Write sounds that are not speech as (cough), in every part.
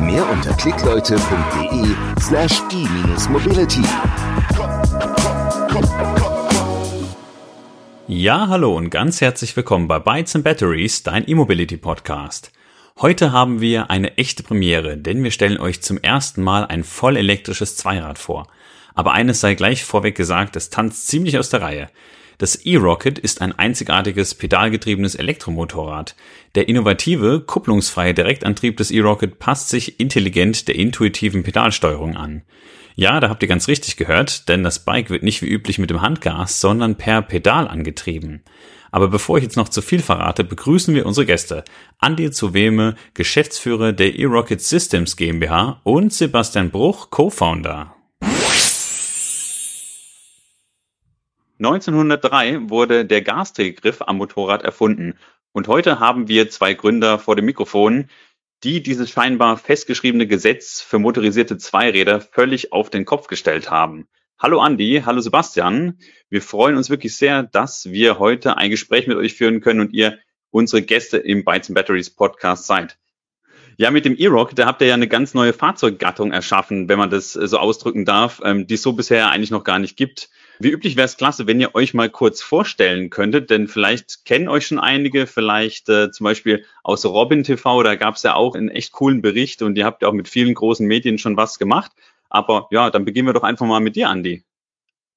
Mehr unter klickleute.de slash e-mobility. Ja, hallo und ganz herzlich willkommen bei Bytes and Batteries, dein E-Mobility Podcast. Heute haben wir eine echte Premiere, denn wir stellen euch zum ersten Mal ein voll elektrisches Zweirad vor. Aber eines sei gleich vorweg gesagt, es tanzt ziemlich aus der Reihe. Das E-Rocket ist ein einzigartiges pedalgetriebenes Elektromotorrad. Der innovative, kupplungsfreie Direktantrieb des E-Rocket passt sich intelligent der intuitiven Pedalsteuerung an. Ja, da habt ihr ganz richtig gehört, denn das Bike wird nicht wie üblich mit dem Handgas, sondern per Pedal angetrieben. Aber bevor ich jetzt noch zu viel verrate, begrüßen wir unsere Gäste. Andi Zuweme, Geschäftsführer der eRocket Systems GmbH und Sebastian Bruch, Co-Founder. 1903 wurde der Gasdrehgriff am Motorrad erfunden. Und heute haben wir zwei Gründer vor dem Mikrofon, die dieses scheinbar festgeschriebene Gesetz für motorisierte Zweiräder völlig auf den Kopf gestellt haben. Hallo Andi, hallo Sebastian. Wir freuen uns wirklich sehr, dass wir heute ein Gespräch mit euch führen können und ihr unsere Gäste im Bytes and Batteries Podcast seid. Ja, mit dem E-Rock, da habt ihr ja eine ganz neue Fahrzeuggattung erschaffen, wenn man das äh, so ausdrücken darf, ähm, die es so bisher eigentlich noch gar nicht gibt. Wie üblich wäre es klasse, wenn ihr euch mal kurz vorstellen könntet, denn vielleicht kennen euch schon einige, vielleicht äh, zum Beispiel aus Robin TV, da gab es ja auch einen echt coolen Bericht und ihr habt ja auch mit vielen großen Medien schon was gemacht. Aber ja, dann beginnen wir doch einfach mal mit dir, Andi.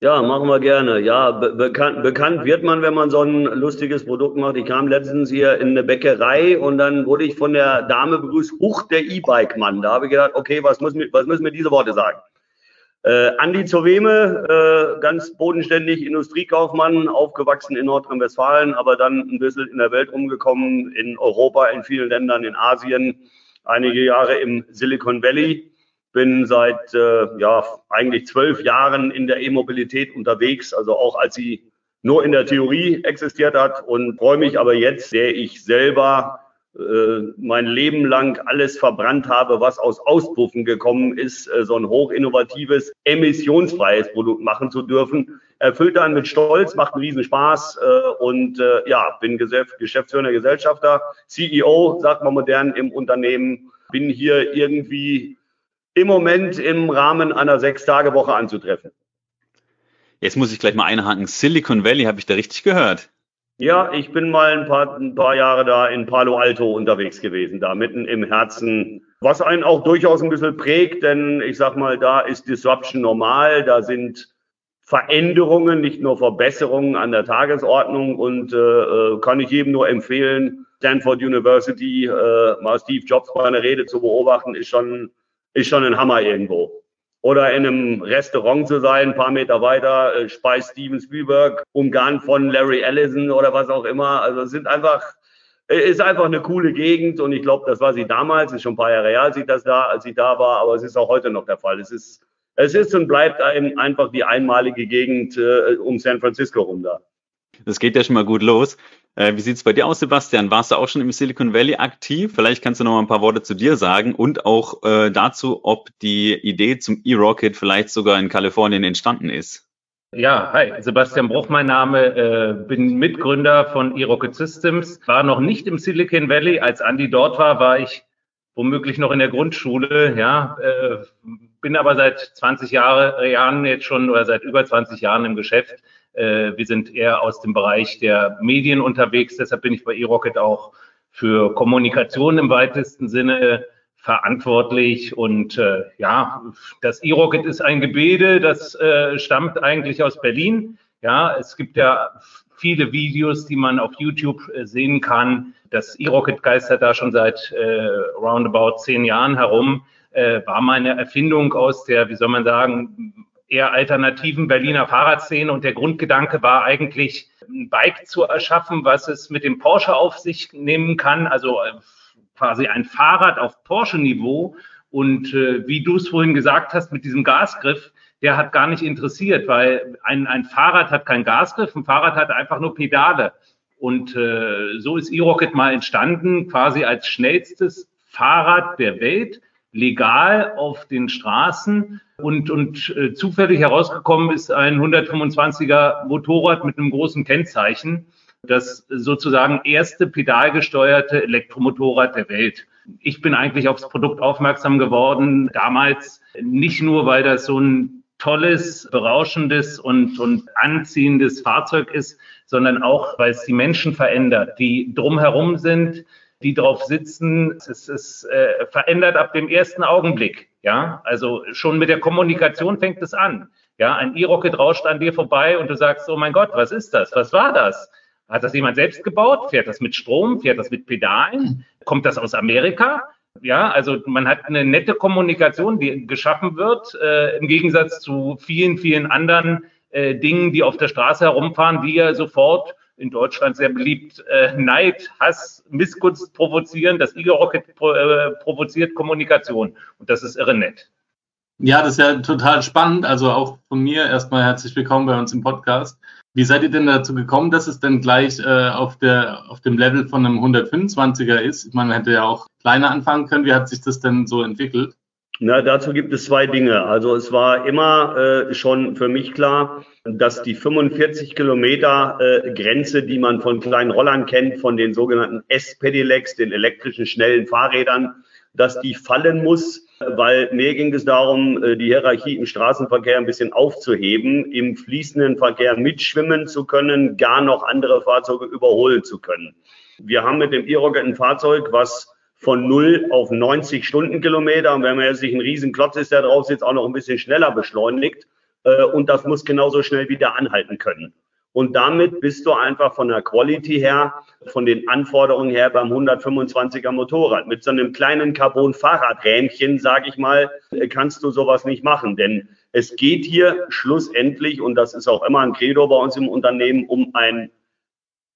Ja, machen wir gerne. Ja, be bekannt, bekannt wird man, wenn man so ein lustiges Produkt macht. Ich kam letztens hier in eine Bäckerei und dann wurde ich von der Dame begrüßt, Huch, der E-Bike-Mann. Da habe ich gedacht, okay, was, muss, was müssen mir diese Worte sagen? Äh, Andi Zoweme, äh, ganz bodenständig, Industriekaufmann, aufgewachsen in Nordrhein-Westfalen, aber dann ein bisschen in der Welt rumgekommen, in Europa, in vielen Ländern, in Asien, einige Jahre im Silicon Valley. Bin seit äh, ja eigentlich zwölf Jahren in der E-Mobilität unterwegs, also auch als sie nur in der Theorie existiert hat und freue mich aber jetzt, der ich selber mein Leben lang alles verbrannt habe, was aus Auspuffen gekommen ist, äh, so ein hochinnovatives, emissionsfreies Produkt machen zu dürfen. Erfüllt dann mit Stolz, macht einen riesen Spaß äh, und äh, ja, bin Geschäftsführer, Gesellschafter, CEO, sagt man modern im Unternehmen, bin hier irgendwie im Moment im Rahmen einer Sechs-Tage-Woche anzutreffen. Jetzt muss ich gleich mal einhaken. Silicon Valley, habe ich da richtig gehört? Ja, ich bin mal ein paar, ein paar Jahre da in Palo Alto unterwegs gewesen, da mitten im Herzen, was einen auch durchaus ein bisschen prägt, denn ich sag mal, da ist Disruption normal, da sind Veränderungen, nicht nur Verbesserungen an der Tagesordnung und äh, äh kann ich jedem nur empfehlen, Stanford University, äh, mal Steve Jobs bei einer Rede zu beobachten, ist schon ist schon ein Hammer irgendwo. Oder in einem Restaurant zu sein, ein paar Meter weiter, äh, speist Steven Spielberg, umgarnt von Larry Ellison oder was auch immer. Also es sind einfach, äh, ist einfach eine coole Gegend und ich glaube, das war sie damals, ist schon ein paar Jahre her, als ich das da, als ich da war, aber es ist auch heute noch der Fall. Es ist, es ist und bleibt einfach die einmalige Gegend äh, um San Francisco rum da. Das geht ja schon mal gut los. Äh, wie sieht's bei dir aus, Sebastian? Warst du auch schon im Silicon Valley aktiv? Vielleicht kannst du noch mal ein paar Worte zu dir sagen und auch äh, dazu, ob die Idee zum E-Rocket vielleicht sogar in Kalifornien entstanden ist. Ja, hi, Sebastian Bruch, mein Name, äh, bin Mitgründer von E-Rocket Systems, war noch nicht im Silicon Valley. Als Andy dort war, war ich womöglich noch in der Grundschule, ja, äh, bin aber seit 20 Jahre, Jahren jetzt schon oder seit über 20 Jahren im Geschäft äh, wir sind eher aus dem Bereich der Medien unterwegs. Deshalb bin ich bei eRocket auch für Kommunikation im weitesten Sinne verantwortlich. Und äh, ja, das eRocket ist ein Gebilde, das äh, stammt eigentlich aus Berlin. Ja, es gibt ja viele Videos, die man auf YouTube äh, sehen kann. Das E-Rocket geistert da schon seit äh, roundabout zehn Jahren herum. Äh, war meine Erfindung aus der, wie soll man sagen, eher alternativen Berliner Fahrradszene. Und der Grundgedanke war eigentlich, ein Bike zu erschaffen, was es mit dem Porsche auf sich nehmen kann, also äh, quasi ein Fahrrad auf Porsche-Niveau, Und äh, wie du es vorhin gesagt hast mit diesem Gasgriff, der hat gar nicht interessiert, weil ein, ein Fahrrad hat keinen Gasgriff, ein Fahrrad hat einfach nur Pedale. Und äh, so ist E-Rocket mal entstanden, quasi als schnellstes Fahrrad der Welt, legal auf den Straßen. Und, und äh, zufällig herausgekommen ist ein 125er Motorrad mit einem großen Kennzeichen, das sozusagen erste pedalgesteuerte Elektromotorrad der Welt. Ich bin eigentlich aufs Produkt aufmerksam geworden, damals nicht nur, weil das so ein tolles, berauschendes und, und anziehendes Fahrzeug ist, sondern auch, weil es die Menschen verändert, die drumherum sind, die drauf sitzen. Es ist äh, verändert ab dem ersten Augenblick. Ja, also schon mit der Kommunikation fängt es an. Ja, ein E-Rocket rauscht an dir vorbei und du sagst, oh mein Gott, was ist das? Was war das? Hat das jemand selbst gebaut? Fährt das mit Strom? Fährt das mit Pedalen? Kommt das aus Amerika? Ja, also man hat eine nette Kommunikation, die geschaffen wird, äh, im Gegensatz zu vielen, vielen anderen äh, Dingen, die auf der Straße herumfahren, die ja sofort in Deutschland sehr beliebt äh, Neid, Hass, Missgunst provozieren. Das Eagle Rocket pro, äh, provoziert Kommunikation und das ist irre nett. Ja, das ist ja total spannend. Also auch von mir erstmal herzlich willkommen bei uns im Podcast. Wie seid ihr denn dazu gekommen, dass es denn gleich äh, auf, der, auf dem Level von einem 125er ist? Man hätte ja auch kleiner anfangen können. Wie hat sich das denn so entwickelt? Na, dazu gibt es zwei Dinge. Also es war immer äh, schon für mich klar, dass die 45 Kilometer äh, Grenze, die man von kleinen Rollern kennt, von den sogenannten S-Pedelecs, den elektrischen schnellen Fahrrädern, dass die fallen muss, weil mir ging es darum, äh, die Hierarchie im Straßenverkehr ein bisschen aufzuheben, im fließenden Verkehr mitschwimmen zu können, gar noch andere Fahrzeuge überholen zu können. Wir haben mit dem E-Rocket ein Fahrzeug, was von 0 auf 90 Stundenkilometer, und wenn man jetzt nicht ein Riesenklotz ist, der drauf sitzt, auch noch ein bisschen schneller beschleunigt. Äh, und das muss genauso schnell wieder anhalten können. Und damit bist du einfach von der Quality her, von den Anforderungen her beim 125er Motorrad. Mit so einem kleinen Carbon-Fahrradrähmchen, sage ich mal, kannst du sowas nicht machen. Denn es geht hier schlussendlich, und das ist auch immer ein Credo bei uns im Unternehmen, um ein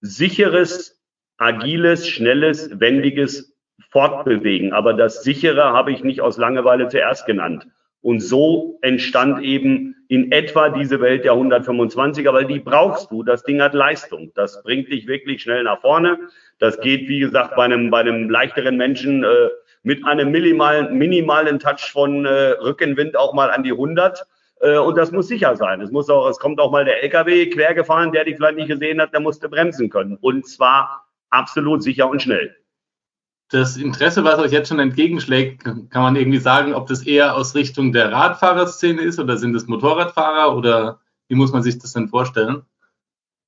sicheres, agiles, schnelles, wendiges Fortbewegen. Aber das sichere habe ich nicht aus Langeweile zuerst genannt. Und so entstand eben in etwa diese Welt der 125er, weil die brauchst du. Das Ding hat Leistung. Das bringt dich wirklich schnell nach vorne. Das geht, wie gesagt, bei einem, bei einem leichteren Menschen äh, mit einem minimalen, minimalen Touch von äh, Rückenwind auch mal an die 100. Äh, und das muss sicher sein. Es muss auch, es kommt auch mal der LKW quergefahren, der dich vielleicht nicht gesehen hat, der musste bremsen können. Und zwar absolut sicher und schnell das Interesse, was euch jetzt schon entgegenschlägt, kann man irgendwie sagen, ob das eher aus Richtung der Radfahrerszene ist oder sind es Motorradfahrer oder wie muss man sich das denn vorstellen?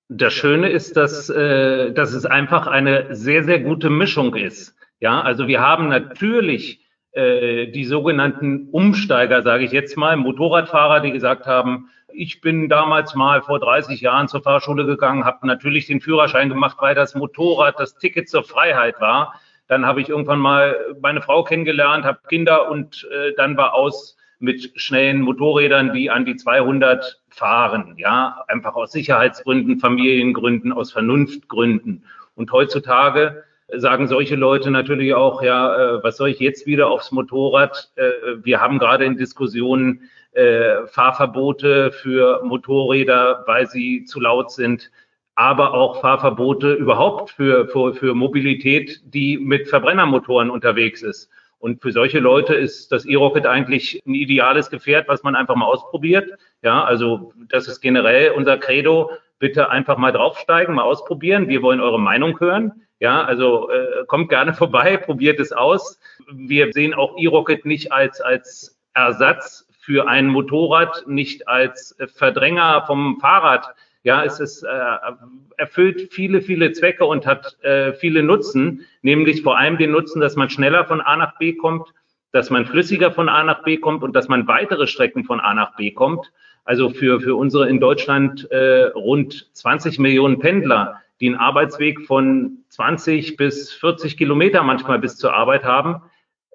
Das Schöne ist, dass, äh, dass es einfach eine sehr, sehr gute Mischung ist. Ja, also wir haben natürlich äh, die sogenannten Umsteiger, sage ich jetzt mal, Motorradfahrer, die gesagt haben, ich bin damals mal vor 30 Jahren zur Fahrschule gegangen, habe natürlich den Führerschein gemacht, weil das Motorrad das Ticket zur Freiheit war. Dann habe ich irgendwann mal meine Frau kennengelernt, habe Kinder und äh, dann war aus mit schnellen Motorrädern, die an die 200 fahren. Ja, einfach aus Sicherheitsgründen, Familiengründen, aus Vernunftgründen. Und heutzutage sagen solche Leute natürlich auch, ja, äh, was soll ich jetzt wieder aufs Motorrad? Äh, wir haben gerade in Diskussionen äh, Fahrverbote für Motorräder, weil sie zu laut sind aber auch Fahrverbote überhaupt für, für, für Mobilität, die mit Verbrennermotoren unterwegs ist. Und für solche Leute ist das E-Rocket eigentlich ein ideales Gefährt, was man einfach mal ausprobiert. Ja, also das ist generell unser Credo. Bitte einfach mal draufsteigen, mal ausprobieren. Wir wollen eure Meinung hören. Ja, also äh, kommt gerne (laughs) vorbei, probiert es aus. Wir sehen auch E-Rocket nicht als, als Ersatz für ein Motorrad, nicht als Verdränger vom Fahrrad ja, es ist, äh, erfüllt viele, viele Zwecke und hat äh, viele Nutzen, nämlich vor allem den Nutzen, dass man schneller von A nach B kommt, dass man flüssiger von A nach B kommt und dass man weitere Strecken von A nach B kommt. Also für, für unsere in Deutschland äh, rund 20 Millionen Pendler, die einen Arbeitsweg von 20 bis 40 Kilometer manchmal bis zur Arbeit haben,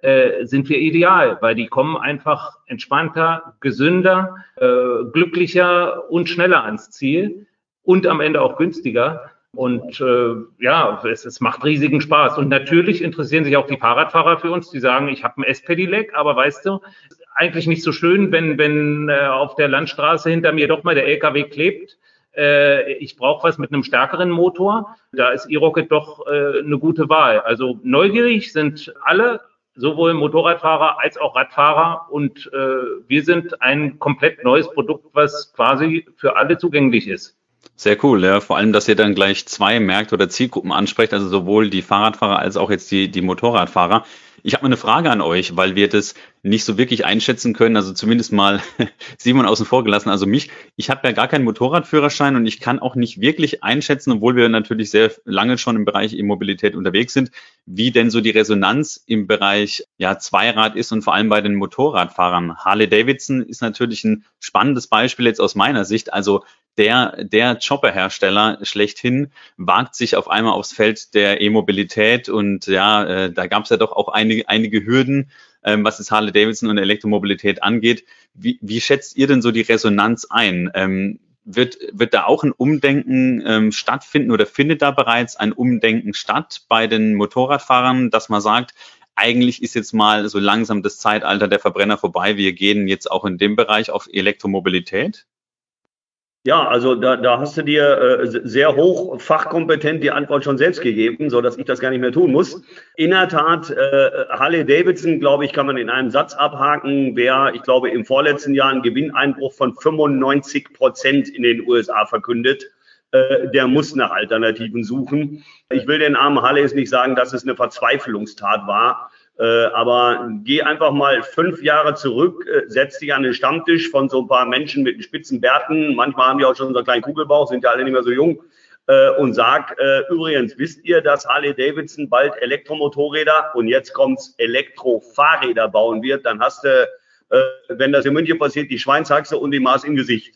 äh, sind wir ideal, weil die kommen einfach entspannter, gesünder, äh, glücklicher und schneller ans Ziel und am Ende auch günstiger. Und äh, ja, es, es macht riesigen Spaß. Und natürlich interessieren sich auch die Fahrradfahrer für uns, die sagen, ich habe ein S-Pedelec, aber weißt du, eigentlich nicht so schön, wenn, wenn äh, auf der Landstraße hinter mir doch mal der LKW klebt. Äh, ich brauche was mit einem stärkeren Motor. Da ist E-Rocket doch äh, eine gute Wahl. Also neugierig sind alle, sowohl Motorradfahrer als auch Radfahrer. Und äh, wir sind ein komplett neues Produkt, was quasi für alle zugänglich ist. Sehr cool, ja. Vor allem, dass ihr dann gleich zwei Märkte oder Zielgruppen ansprecht, also sowohl die Fahrradfahrer als auch jetzt die, die Motorradfahrer. Ich habe mal eine Frage an euch, weil wir das nicht so wirklich einschätzen können, also zumindest mal (laughs) Simon außen vor gelassen, also mich. Ich habe ja gar keinen Motorradführerschein und ich kann auch nicht wirklich einschätzen, obwohl wir natürlich sehr lange schon im Bereich E-Mobilität unterwegs sind, wie denn so die Resonanz im Bereich ja, Zweirad ist und vor allem bei den Motorradfahrern. Harley Davidson ist natürlich ein spannendes Beispiel jetzt aus meiner Sicht. Also der, der Chopper-Hersteller schlechthin wagt sich auf einmal aufs Feld der E-Mobilität und ja, äh, da gab es ja doch auch einige, einige Hürden, ähm, was es Harley Davidson und Elektromobilität angeht. Wie, wie schätzt ihr denn so die Resonanz ein? Ähm, wird, wird da auch ein Umdenken ähm, stattfinden oder findet da bereits ein Umdenken statt bei den Motorradfahrern, dass man sagt, eigentlich ist jetzt mal so langsam das Zeitalter der Verbrenner vorbei. Wir gehen jetzt auch in dem Bereich auf Elektromobilität? Ja, also da, da hast du dir äh, sehr hoch fachkompetent die Antwort schon selbst gegeben, so dass ich das gar nicht mehr tun muss. In der Tat, äh, Harley Davidson, glaube ich, kann man in einem Satz abhaken, wer, ich glaube, im vorletzten Jahr einen Gewinneinbruch von 95 Prozent in den USA verkündet. Äh, der muss nach Alternativen suchen. Ich will den armen Harleys nicht sagen, dass es eine Verzweiflungstat war. Äh, aber geh einfach mal fünf Jahre zurück, äh, setz dich an den Stammtisch von so ein paar Menschen mit spitzen Bärten. Manchmal haben die auch schon so einen kleinen Kugelbauch, sind ja alle nicht mehr so jung. Äh, und sag, übrigens, wisst ihr, dass Harley Davidson bald Elektromotorräder und jetzt kommt's Elektrofahrräder bauen wird? Dann hast du, wenn das in München passiert, die Schweinshaxe und die Maß im Gesicht.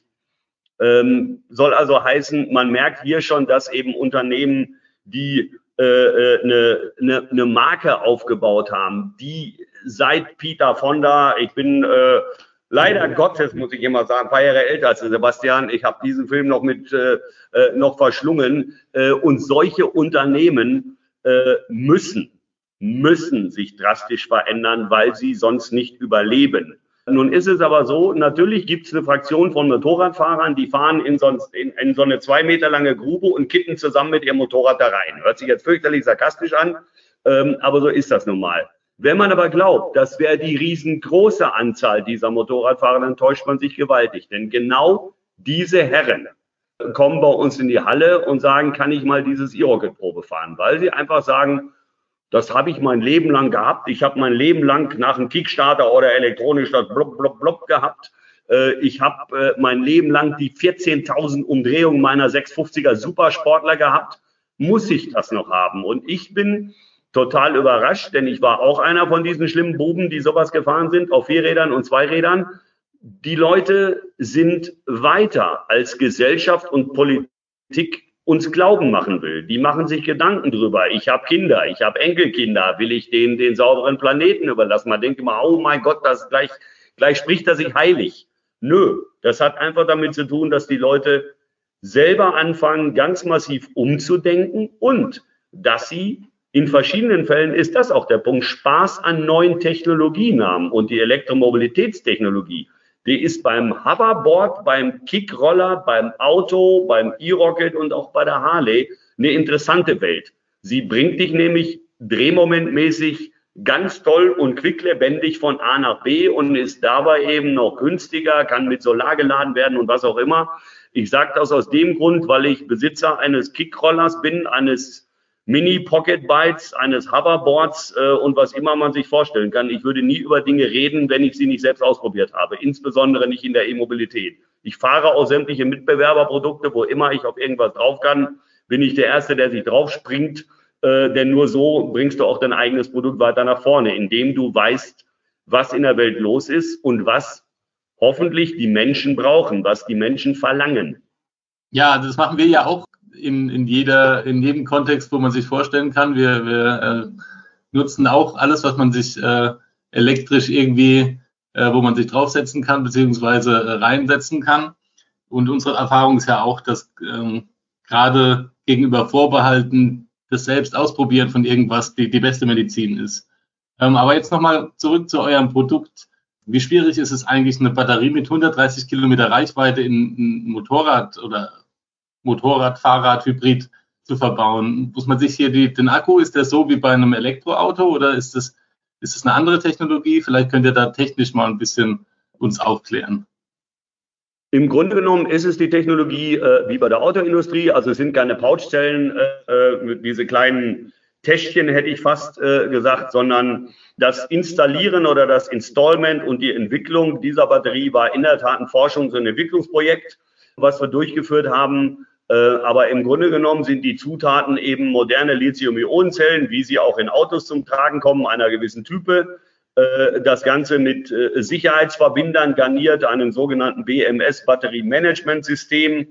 Ähm, soll also heißen, man merkt hier schon, dass eben Unternehmen, die eine, eine, eine Marke aufgebaut haben, die seit Peter Fonda, ich bin äh, leider Gottes, muss ich immer sagen, ein paar Jahre älter als Sebastian, ich habe diesen Film noch mit äh, äh, noch verschlungen äh, und solche Unternehmen äh, müssen müssen sich drastisch verändern, weil sie sonst nicht überleben. Nun ist es aber so, natürlich gibt es eine Fraktion von Motorradfahrern, die fahren in so, in, in so, eine zwei Meter lange Grube und kippen zusammen mit ihrem Motorrad da rein. Hört sich jetzt fürchterlich sarkastisch an, ähm, aber so ist das nun mal. Wenn man aber glaubt, das wäre die riesengroße Anzahl dieser Motorradfahrer, dann täuscht man sich gewaltig. Denn genau diese Herren kommen bei uns in die Halle und sagen, kann ich mal dieses E-Rocket-Probe fahren? Weil sie einfach sagen, das habe ich mein Leben lang gehabt. Ich habe mein Leben lang nach einem Kickstarter oder elektronisch das blub, blub, blub gehabt. Äh, ich habe äh, mein Leben lang die 14.000 Umdrehungen meiner 650er Supersportler gehabt. Muss ich das noch haben? Und ich bin total überrascht, denn ich war auch einer von diesen schlimmen Buben, die sowas gefahren sind, auf Vierrädern und Zweirädern. Die Leute sind weiter als Gesellschaft und Politik uns glauben machen will. Die machen sich Gedanken drüber. Ich habe Kinder, ich habe Enkelkinder, will ich denen den sauberen Planeten überlassen? Man denkt immer, oh mein Gott, das gleich, gleich spricht er sich heilig. Nö, das hat einfach damit zu tun, dass die Leute selber anfangen, ganz massiv umzudenken und dass sie in verschiedenen Fällen ist das auch der Punkt, Spaß an neuen Technologien haben und die Elektromobilitätstechnologie die ist beim Hoverboard, beim Kickroller, beim Auto, beim E-Rocket und auch bei der Harley eine interessante Welt. Sie bringt dich nämlich drehmomentmäßig ganz toll und quicklebendig von A nach B und ist dabei eben noch günstiger, kann mit Solar geladen werden und was auch immer. Ich sage das aus dem Grund, weil ich Besitzer eines Kickrollers bin, eines Mini-Pocket-Bytes, eines Hoverboards äh, und was immer man sich vorstellen kann. Ich würde nie über Dinge reden, wenn ich sie nicht selbst ausprobiert habe, insbesondere nicht in der E-Mobilität. Ich fahre auch sämtliche Mitbewerberprodukte, wo immer ich auf irgendwas drauf kann, bin ich der Erste, der sich drauf springt, äh, denn nur so bringst du auch dein eigenes Produkt weiter nach vorne, indem du weißt, was in der Welt los ist und was hoffentlich die Menschen brauchen, was die Menschen verlangen. Ja, das machen wir ja auch in, in, jeder, in jedem Kontext, wo man sich vorstellen kann. Wir, wir äh, nutzen auch alles, was man sich äh, elektrisch irgendwie, äh, wo man sich draufsetzen kann, beziehungsweise äh, reinsetzen kann. Und unsere Erfahrung ist ja auch, dass ähm, gerade gegenüber Vorbehalten das selbst ausprobieren von irgendwas die, die beste Medizin ist. Ähm, aber jetzt nochmal zurück zu eurem Produkt. Wie schwierig ist es eigentlich, eine Batterie mit 130 Kilometer Reichweite in ein Motorrad oder Motorrad, Fahrrad, Hybrid zu verbauen? Muss man sich hier die, den Akku, ist der so wie bei einem Elektroauto oder ist das, ist das eine andere Technologie? Vielleicht könnt ihr da technisch mal ein bisschen uns aufklären. Im Grunde genommen ist es die Technologie äh, wie bei der Autoindustrie. Also es sind keine Pouchzellen, äh, äh diese kleinen Täschchen hätte ich fast äh, gesagt, sondern das Installieren oder das Installment und die Entwicklung dieser Batterie war in der Tat ein Forschungs- und Entwicklungsprojekt, was wir durchgeführt haben. Äh, aber im Grunde genommen sind die Zutaten eben moderne Lithium-Ionen-Zellen, wie sie auch in Autos zum Tragen kommen, einer gewissen Type. Äh, das Ganze mit äh, Sicherheitsverbindern garniert, einem sogenannten BMS-Batterie-Management-System.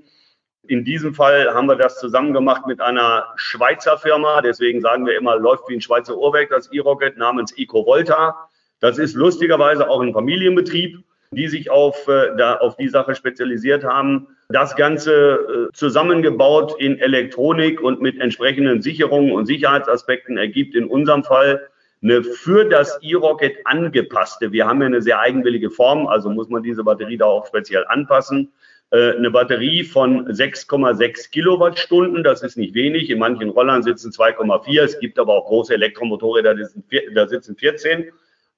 In diesem Fall haben wir das zusammen gemacht mit einer Schweizer Firma. Deswegen sagen wir immer, läuft wie ein Schweizer Uhrwerk, das E-Rocket namens EcoVolta. Das ist lustigerweise auch ein Familienbetrieb, die sich auf, äh, da, auf die Sache spezialisiert haben. Das Ganze äh, zusammengebaut in Elektronik und mit entsprechenden Sicherungen und Sicherheitsaspekten ergibt in unserem Fall eine für das E-Rocket angepasste, wir haben ja eine sehr eigenwillige Form, also muss man diese Batterie da auch speziell anpassen, äh, eine Batterie von 6,6 Kilowattstunden. Das ist nicht wenig. In manchen Rollern sitzen 2,4. Es gibt aber auch große Elektromotorräder, da sitzen 14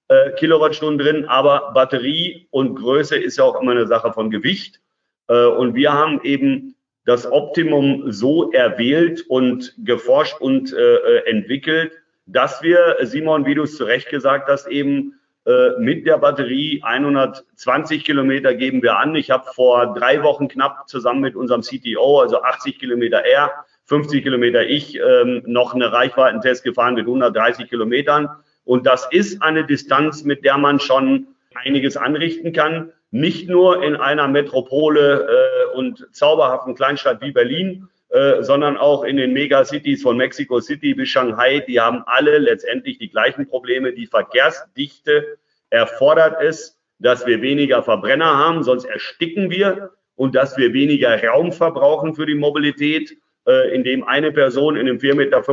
äh, Kilowattstunden drin. Aber Batterie und Größe ist ja auch immer eine Sache von Gewicht. Äh, und wir haben eben das Optimum so erwählt und geforscht und entwickelt, dass wir, Simon, wie du es zu Recht gesagt hast, eben äh, mit der Batterie 120 Kilometer geben wir an. Ich habe vor drei Wochen knapp zusammen mit unserem CTO, also 80 Kilometer er, 50 Kilometer ich, ähm, noch eine Reichweitentest gefahren mit 130 Kilometern. Und das ist eine Distanz, mit der man schon einiges anrichten kann. Nicht nur in einer Metropole äh, und zauberhaften Kleinstadt wie Berlin, äh, sondern auch in den Megacities von Mexico City bis Shanghai, die haben alle letztendlich die gleichen Probleme. Die Verkehrsdichte erfordert es, dass wir weniger Verbrenner haben, sonst ersticken wir und dass wir weniger Raum verbrauchen für die Mobilität, äh, indem eine Person in einem 4,50 Meter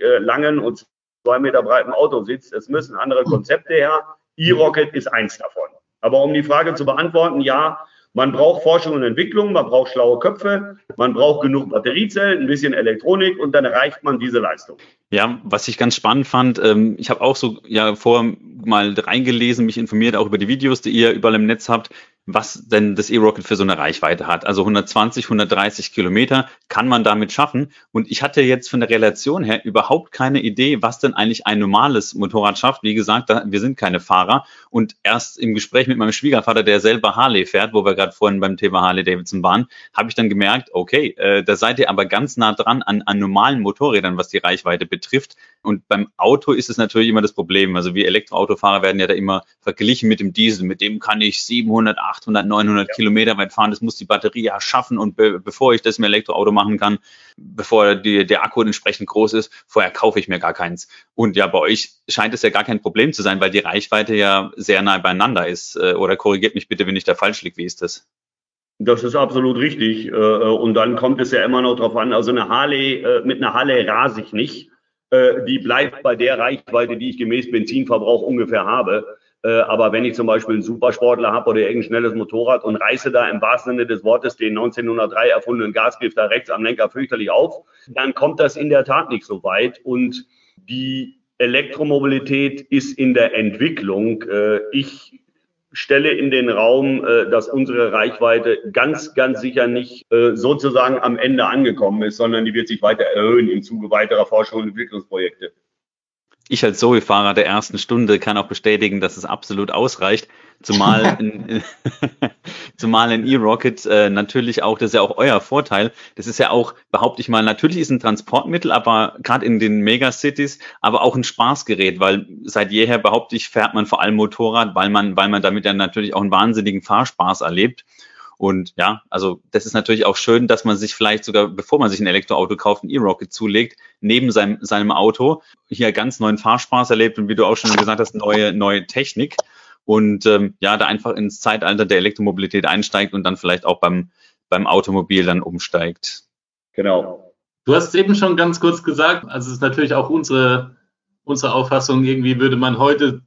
äh, langen und 2 Meter breiten Auto sitzt. Es müssen andere Konzepte her. E-Rocket ist eins davon. Aber um die Frage zu beantworten, ja, man braucht Forschung und Entwicklung, man braucht schlaue Köpfe, man braucht genug Batteriezellen, ein bisschen Elektronik und dann erreicht man diese Leistung. Ja, was ich ganz spannend fand, ähm, ich habe auch so ja vor mal reingelesen, mich informiert auch über die Videos, die ihr überall im Netz habt was denn das E-Rocket für so eine Reichweite hat. Also 120, 130 Kilometer kann man damit schaffen. Und ich hatte jetzt von der Relation her überhaupt keine Idee, was denn eigentlich ein normales Motorrad schafft. Wie gesagt, wir sind keine Fahrer. Und erst im Gespräch mit meinem Schwiegervater, der selber Harley fährt, wo wir gerade vorhin beim Thema Harley Davidson waren, habe ich dann gemerkt, okay, äh, da seid ihr aber ganz nah dran an, an normalen Motorrädern, was die Reichweite betrifft. Und beim Auto ist es natürlich immer das Problem. Also wir Elektroautofahrer werden ja da immer verglichen mit dem Diesel. Mit dem kann ich 700, 800, 900 ja. Kilometer weit fahren. Das muss die Batterie ja schaffen. Und be bevor ich das im Elektroauto machen kann, bevor die, der Akku entsprechend groß ist, vorher kaufe ich mir gar keins. Und ja, bei euch scheint es ja gar kein Problem zu sein, weil die Reichweite ja sehr nah beieinander ist. Äh, oder korrigiert mich bitte, wenn ich da falsch liege. Wie ist das? Das ist absolut richtig. Äh, und dann kommt es ja immer noch drauf an. Also eine Harley, äh, mit einer Harley rase ich nicht. Die bleibt bei der Reichweite, die ich gemäß Benzinverbrauch ungefähr habe. Äh, aber wenn ich zum Beispiel einen Supersportler habe oder irgendein schnelles Motorrad und reiße da im wahrsten Sinne des Wortes den 1903 erfundenen Gasgriff da rechts am Lenker fürchterlich auf, dann kommt das in der Tat nicht so weit. Und die Elektromobilität ist in der Entwicklung. Äh, ich stelle in den Raum, äh, dass unsere Reichweite ganz, ganz sicher nicht sozusagen am Ende angekommen ist, sondern die wird sich weiter erhöhen im Zuge weiterer Forschung und Entwicklungsprojekte ich als Zoe-Fahrer der ersten Stunde kann auch bestätigen, dass es absolut ausreicht. Zumal (laughs) ein, (laughs) zumal ein E-Rocket äh, natürlich auch, das ist ja auch euer Vorteil. Das ist ja auch, behaupte ich mal, natürlich ist ein Transportmittel, aber gerade in den Megacities, aber auch ein Spaßgerät, weil seit jeher behaupte ich, fährt man vor allem Motorrad, weil man, weil man damit ja natürlich auch einen wahnsinnigen Fahrspaß erlebt. Und ja, also das ist natürlich auch schön, dass man sich vielleicht sogar, bevor man sich ein Elektroauto kauft, ein E-Rocket zulegt, neben seinem, seinem Auto hier ganz neuen Fahrspaß erlebt und wie du auch schon gesagt hast, neue, neue Technik. Und ähm, ja, da einfach ins Zeitalter der Elektromobilität einsteigt und dann vielleicht auch beim, beim Automobil dann umsteigt. Genau. Du hast es eben schon ganz kurz gesagt, also es ist natürlich auch unsere, unsere Auffassung, irgendwie würde man heute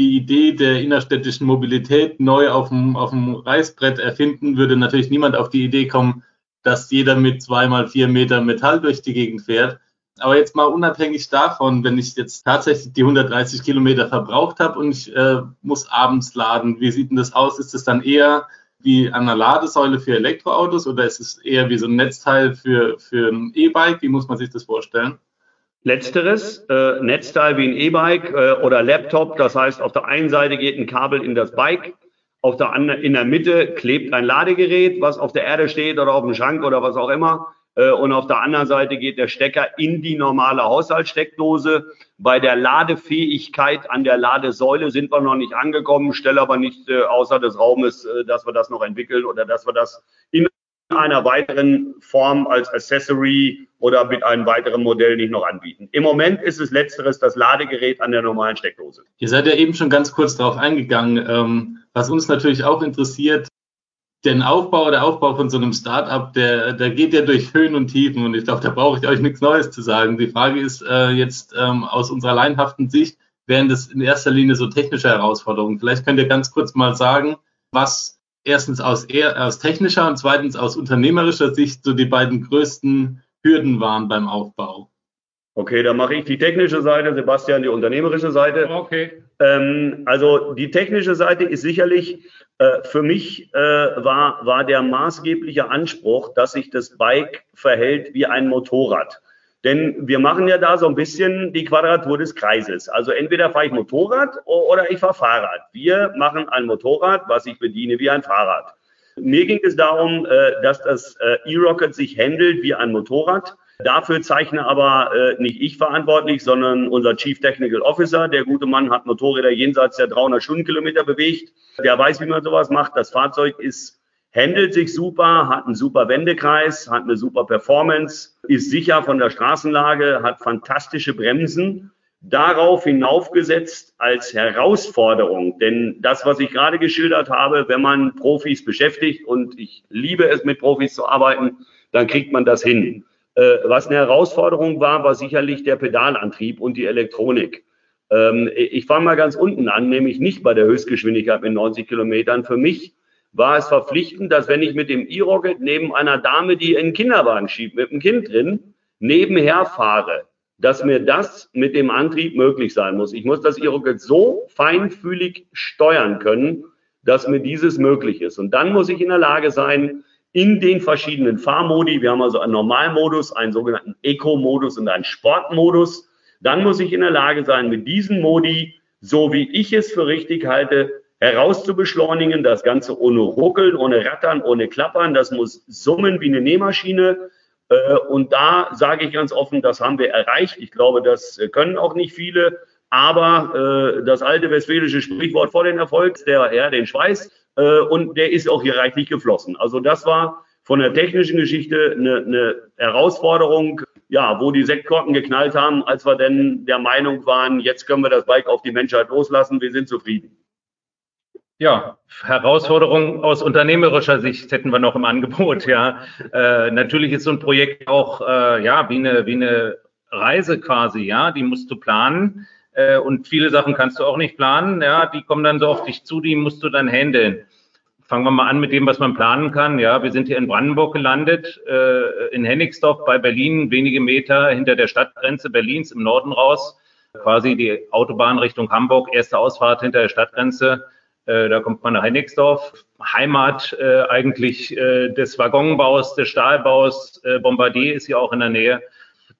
die Idee der innerstädtischen Mobilität neu auf dem, auf dem Reißbrett erfinden, würde natürlich niemand auf die Idee kommen, dass jeder mit zweimal vier Meter Metall durch die Gegend fährt. Aber jetzt mal unabhängig davon, wenn ich jetzt tatsächlich die 130 Kilometer verbraucht habe und ich äh, muss abends laden, wie sieht denn das aus? Ist es dann eher wie an einer Ladesäule für Elektroautos oder ist es eher wie so ein Netzteil für, für ein E-Bike? Wie muss man sich das vorstellen? Letzteres, äh, Netzteil wie ein E-Bike äh, oder Laptop, das heißt, auf der einen Seite geht ein Kabel in das Bike, auf der anderen, in der Mitte klebt ein Ladegerät, was auf der Erde steht oder auf dem Schrank oder was auch immer. Äh, und auf der anderen Seite geht der Stecker in die normale Haushaltssteckdose. Bei der Ladefähigkeit an der Ladesäule sind wir noch nicht angekommen, stelle aber nicht äh, außer des Raumes, äh, dass wir das noch entwickeln oder dass wir das in einer weiteren Form als Accessory oder mit einem weiteren Modell nicht noch anbieten. Im Moment ist es letzteres das Ladegerät an der normalen Steckdose. Ihr seid ja eben schon ganz kurz darauf eingegangen. Ähm, was uns natürlich auch interessiert, den Aufbau, der Aufbau von so einem Startup, der, der geht ja durch Höhen und Tiefen und ich glaube, da brauche ich euch nichts Neues zu sagen. Die Frage ist äh, jetzt ähm, aus unserer leinhaften Sicht, wären das in erster Linie so technische Herausforderungen. Vielleicht könnt ihr ganz kurz mal sagen, was erstens aus, eher, aus technischer und zweitens aus unternehmerischer Sicht so die beiden größten Hürden waren beim Aufbau? Okay, dann mache ich die technische Seite, Sebastian die unternehmerische Seite. Okay. Ähm, also die technische Seite ist sicherlich äh, für mich äh, war, war der maßgebliche Anspruch, dass sich das Bike verhält wie ein Motorrad. Denn wir machen ja da so ein bisschen die Quadratur des Kreises. Also entweder fahre ich Motorrad oder ich fahre Fahrrad. Wir machen ein Motorrad, was ich bediene wie ein Fahrrad. Mir ging es darum, äh, dass das äh, E-Rocket sich handelt wie ein Motorrad. Dafür zeichne aber äh, nicht ich verantwortlich, sondern unser Chief Technical Officer. Der gute Mann hat Motorräder jenseits der 300 Stundenkilometer bewegt. Der weiß, wie man sowas macht. Das Fahrzeug ist handelt sich super, hat einen super Wendekreis, hat eine super Performance, ist sicher von der Straßenlage, hat fantastische Bremsen. Darauf hinaufgesetzt als Herausforderung, denn das, was ich gerade geschildert habe, wenn man Profis beschäftigt und ich liebe es, mit Profis zu arbeiten, dann kriegt man das hin. Äh, was eine Herausforderung war, war sicherlich der Pedalantrieb und die Elektronik. Ähm, ich fange mal ganz unten an, nämlich nicht bei der Höchstgeschwindigkeit mit 90 Kilometern. Für mich war es verpflichtend, dass wenn ich mit dem E-Rocket neben einer Dame, die einen Kinderwagen schiebt, mit einem Kind drin, nebenher fahre, dass mir das mit dem Antrieb möglich sein muss. Ich muss das E-Rocket so feinfühlig steuern können, dass mir dieses möglich ist. Und dann muss ich in der Lage sein, in den verschiedenen Fahrmodi, wir haben also einen Normalmodus, einen sogenannten Eco-Modus und einen Sportmodus, dann muss ich in der Lage sein, mit diesen Modi, so wie ich es für richtig halte, herauszubeschleunigen. Das Ganze ohne Ruckeln, ohne Rattern, ohne Klappern. Das muss summen wie eine Nähmaschine. Äh, und da sage ich ganz offen, das haben wir erreicht. Ich glaube, das können auch nicht viele. Aber äh, das alte westfälische Sprichwort vor den Erfolg, der Herr den Schweiß. Äh, und der ist auch hier reichlich geflossen. Also das war von der technischen Geschichte eine, eine Herausforderung, ja, wo die Sektkorken geknallt haben, als wir denn der Meinung waren, jetzt können wir das Bike auf die Menschheit loslassen, wir sind zufrieden. Ja, Herausforderungen aus unternehmerischer Sicht hätten wir noch im Angebot, ja. Äh, natürlich ist so ein Projekt auch, äh, ja, wie eine, wie eine Reise quasi, ja, die musst du planen. Äh, und viele Sachen kannst du auch nicht planen, ja, die kommen dann so auf dich zu, die musst du dann handeln. Fangen wir mal an mit dem, was man planen kann. Ja, wir sind hier in Brandenburg gelandet, äh, in Hennigsdorf bei Berlin, wenige Meter hinter der Stadtgrenze Berlins im Norden raus. Quasi die Autobahn Richtung Hamburg, erste Ausfahrt hinter der Stadtgrenze da kommt man nach Hennigsdorf, Heimat äh, eigentlich äh, des Waggonbaus, des Stahlbaus. Äh, Bombardier ist ja auch in der Nähe.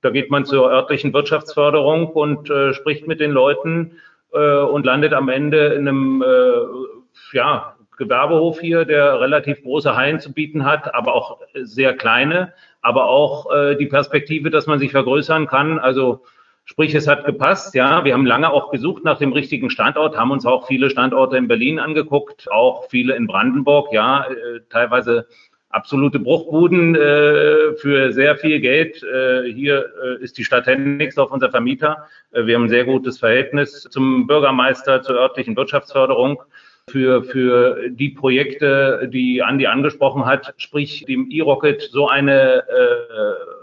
Da geht man zur örtlichen Wirtschaftsförderung und äh, spricht mit den Leuten äh, und landet am Ende in einem äh, ja, Gewerbehof hier, der relativ große Hallen zu bieten hat, aber auch sehr kleine, aber auch äh, die Perspektive, dass man sich vergrößern kann. Also Sprich, es hat gepasst, ja. Wir haben lange auch gesucht nach dem richtigen Standort, haben uns auch viele Standorte in Berlin angeguckt, auch viele in Brandenburg, ja, äh, teilweise absolute Bruchbuden äh, für sehr viel Geld. Äh, hier äh, ist die Stadt Hennigsdorf unser Vermieter. Äh, wir haben ein sehr gutes Verhältnis zum Bürgermeister, zur örtlichen Wirtschaftsförderung. für, für die Projekte, die Andi angesprochen hat, sprich dem E-Rocket so eine äh,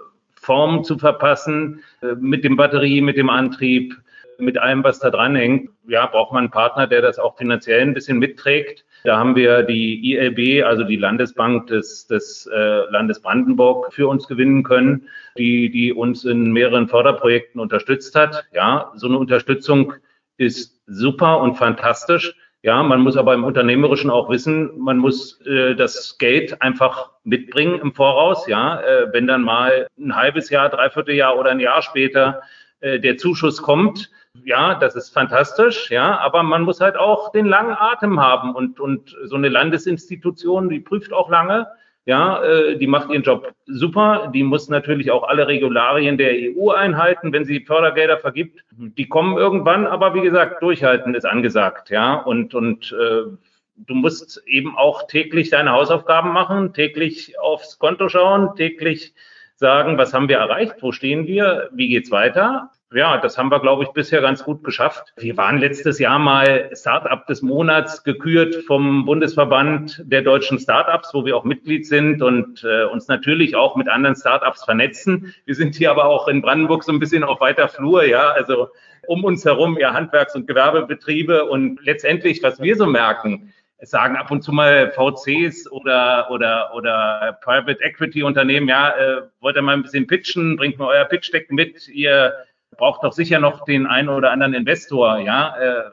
Form zu verpassen, äh, mit dem Batterie, mit dem Antrieb, mit allem, was da dran hängt. Ja, braucht man einen Partner, der das auch finanziell ein bisschen mitträgt. Da haben wir die ILB, also die Landesbank des, des äh, Landes Brandenburg, für uns gewinnen können, die, die uns in mehreren Förderprojekten unterstützt hat. Ja, so eine Unterstützung ist super und fantastisch. Ja, man muss aber im Unternehmerischen auch wissen, man muss äh, das Geld einfach mitbringen im Voraus. Ja, äh, wenn dann mal ein halbes Jahr, dreiviertel Jahr oder ein Jahr später äh, der Zuschuss kommt, ja, das ist fantastisch, ja, aber man muss halt auch den langen Atem haben und, und so eine Landesinstitution, die prüft auch lange, ja, äh, die macht ihren Job super, die muss natürlich auch alle Regularien der EU einhalten, wenn sie Fördergelder vergibt. Die kommen irgendwann, aber wie gesagt, durchhalten ist angesagt, ja, und, und äh, du musst eben auch täglich deine Hausaufgaben machen, täglich aufs Konto schauen, täglich sagen, was haben wir erreicht, wo stehen wir, wie geht's weiter ja, das haben wir, glaube ich, bisher ganz gut geschafft. Wir waren letztes Jahr mal Startup des Monats gekürt vom Bundesverband der deutschen Startups, wo wir auch Mitglied sind und äh, uns natürlich auch mit anderen Startups vernetzen. Wir sind hier aber auch in Brandenburg so ein bisschen auf weiter Flur, ja, also um uns herum ja Handwerks- und Gewerbebetriebe und letztendlich, was wir so merken, es sagen ab und zu mal VCs oder, oder, oder Private Equity Unternehmen, ja, äh, wollt ihr mal ein bisschen pitchen, bringt mal euer Pitch-Deck mit, ihr braucht doch sicher noch den einen oder anderen Investor, ja. Äh,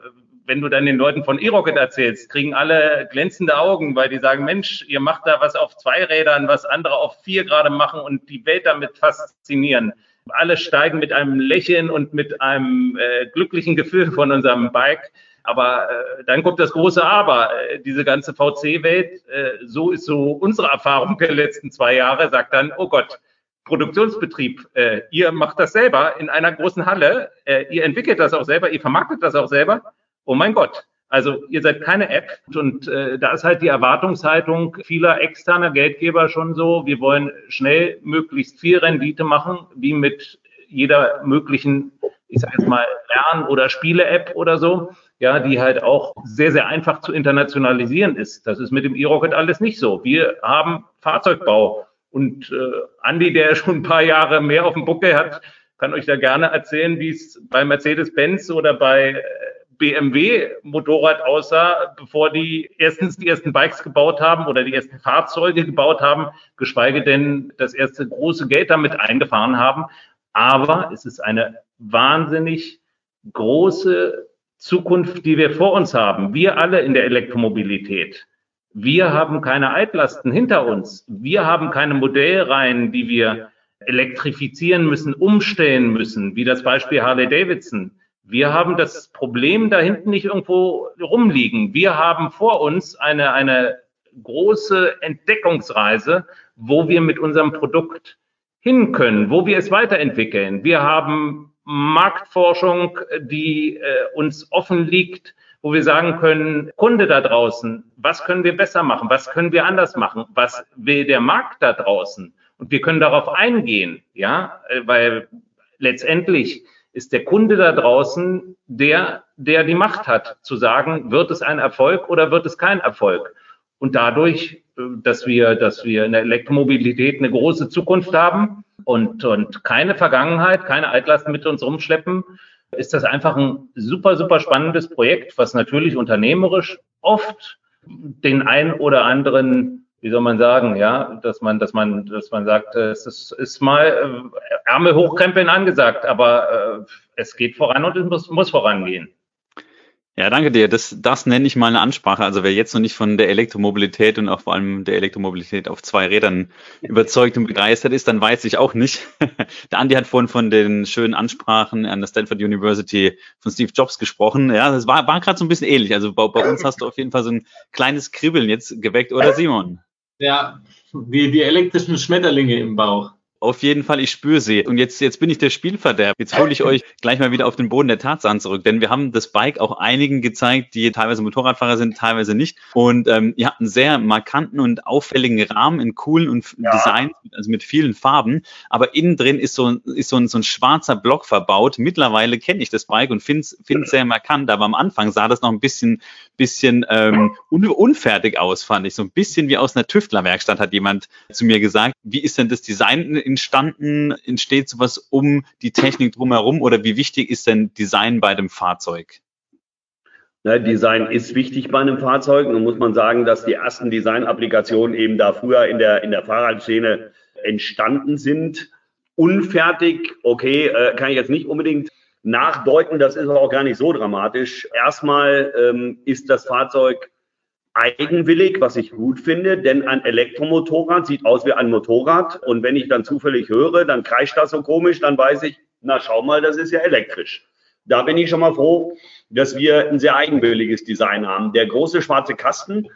wenn du dann den Leuten von E-Rocket erzählst, kriegen alle glänzende Augen, weil die sagen, Mensch, ihr macht da was auf zwei Rädern, was andere auf vier gerade machen und die Welt damit faszinieren. Alle steigen mit einem Lächeln und mit einem äh, glücklichen Gefühl von unserem Bike. Aber äh, dann kommt das große Aber. Äh, diese ganze VC-Welt, äh, so ist so unsere Erfahrung der letzten zwei Jahre, sagt dann, oh Gott, Produktionsbetrieb, äh, ihr macht das selber in einer großen Halle, äh, ihr entwickelt das auch selber, ihr vermarktet das auch selber. Oh mein Gott. Also ihr seid keine App und äh, da ist halt die Erwartungshaltung vieler externer Geldgeber schon so, wir wollen schnell möglichst viel Rendite machen, wie mit jeder möglichen, ich sage jetzt mal, Lern- oder Spiele-App oder so, ja, die halt auch sehr, sehr einfach zu internationalisieren ist. Das ist mit dem E-Rocket alles nicht so. Wir haben Fahrzeugbau und äh, Andi, der (laughs) schon ein paar Jahre mehr auf dem Buckel hat, kann euch da gerne erzählen, wie es bei Mercedes-Benz oder bei äh, BMW Motorrad aussah, bevor die erstens die ersten Bikes gebaut haben oder die ersten Fahrzeuge gebaut haben, geschweige denn das erste große Geld damit eingefahren haben. Aber es ist eine wahnsinnig große Zukunft, die wir vor uns haben. Wir alle in der Elektromobilität. Wir haben keine Altlasten hinter uns. Wir haben keine Modellreihen, die wir elektrifizieren müssen, umstellen müssen, wie das Beispiel Harley Davidson. Wir haben das Problem da hinten nicht irgendwo rumliegen. Wir haben vor uns eine, eine große Entdeckungsreise, wo wir mit unserem Produkt hin können, wo wir es weiterentwickeln. Wir haben Marktforschung, die äh, uns offen liegt, wo wir sagen können, Kunde da draußen, was können wir besser machen? Was können wir anders machen? Was will der Markt da draußen? Und wir können darauf eingehen, ja, äh, weil letztendlich ist der Kunde da draußen der, der die Macht hat, zu sagen, wird es ein Erfolg oder wird es kein Erfolg? Und dadurch, äh, dass wir, dass wir in der Elektromobilität eine große Zukunft haben und, und keine Vergangenheit, keine Altlasten mit uns rumschleppen, ist das einfach ein super, super spannendes Projekt, was natürlich unternehmerisch oft den ein oder anderen, wie soll man sagen, ja, dass man, dass man, dass man sagt, es ist, ist mal äh, Ärmel hochkrempeln angesagt, aber äh, es geht voran und es muss, muss vorangehen. Ja, danke dir. Das, das nenne ich mal eine Ansprache. Also wer jetzt noch nicht von der Elektromobilität und auch vor allem der Elektromobilität auf zwei Rädern (laughs) überzeugt und begeistert ist, dann weiß ich auch nicht. (laughs) Der Andi hat vorhin von den schönen Ansprachen an der Stanford University von Steve Jobs gesprochen. Ja, das war, war gerade so ein bisschen ähnlich. Also bei, bei uns hast du auf jeden Fall so ein kleines Kribbeln jetzt geweckt, oder (laughs) Simon? Ja, die, die elektrischen Schmetterlinge im Bauch. Auf jeden Fall, ich spüre sie. Und jetzt, jetzt bin ich der Spielverderb. Jetzt hole ich euch (laughs) gleich mal wieder auf den Boden der Tatsachen zurück, denn wir haben das Bike auch einigen gezeigt, die teilweise Motorradfahrer sind, teilweise nicht. Und ähm, ihr habt einen sehr markanten und auffälligen Rahmen in coolen und ja. Designs, also mit vielen Farben. Aber innen drin ist so, ist so, ein, so ein schwarzer Block verbaut. Mittlerweile kenne ich das Bike und finde es sehr markant. Aber am Anfang sah das noch ein bisschen, bisschen ähm, un unfertig aus, fand ich. So ein bisschen wie aus einer Tüftlerwerkstatt, hat jemand zu mir gesagt. Wie ist denn das Design entstanden? Entsteht sowas um die Technik drumherum oder wie wichtig ist denn Design bei dem Fahrzeug? Ne, Design ist wichtig bei einem Fahrzeug. Nun muss man sagen, dass die ersten Design-Applikationen eben da früher in der, in der Fahrradszene entstanden sind. Unfertig, okay, äh, kann ich jetzt nicht unbedingt nachdeuten. Das ist auch gar nicht so dramatisch. Erstmal ähm, ist das Fahrzeug eigenwillig, was ich gut finde, denn ein Elektromotorrad sieht aus wie ein Motorrad. Und wenn ich dann zufällig höre, dann kreischt das so komisch, dann weiß ich, na schau mal, das ist ja elektrisch. Da bin ich schon mal froh, dass wir ein sehr eigenwilliges Design haben. Der große schwarze Kasten,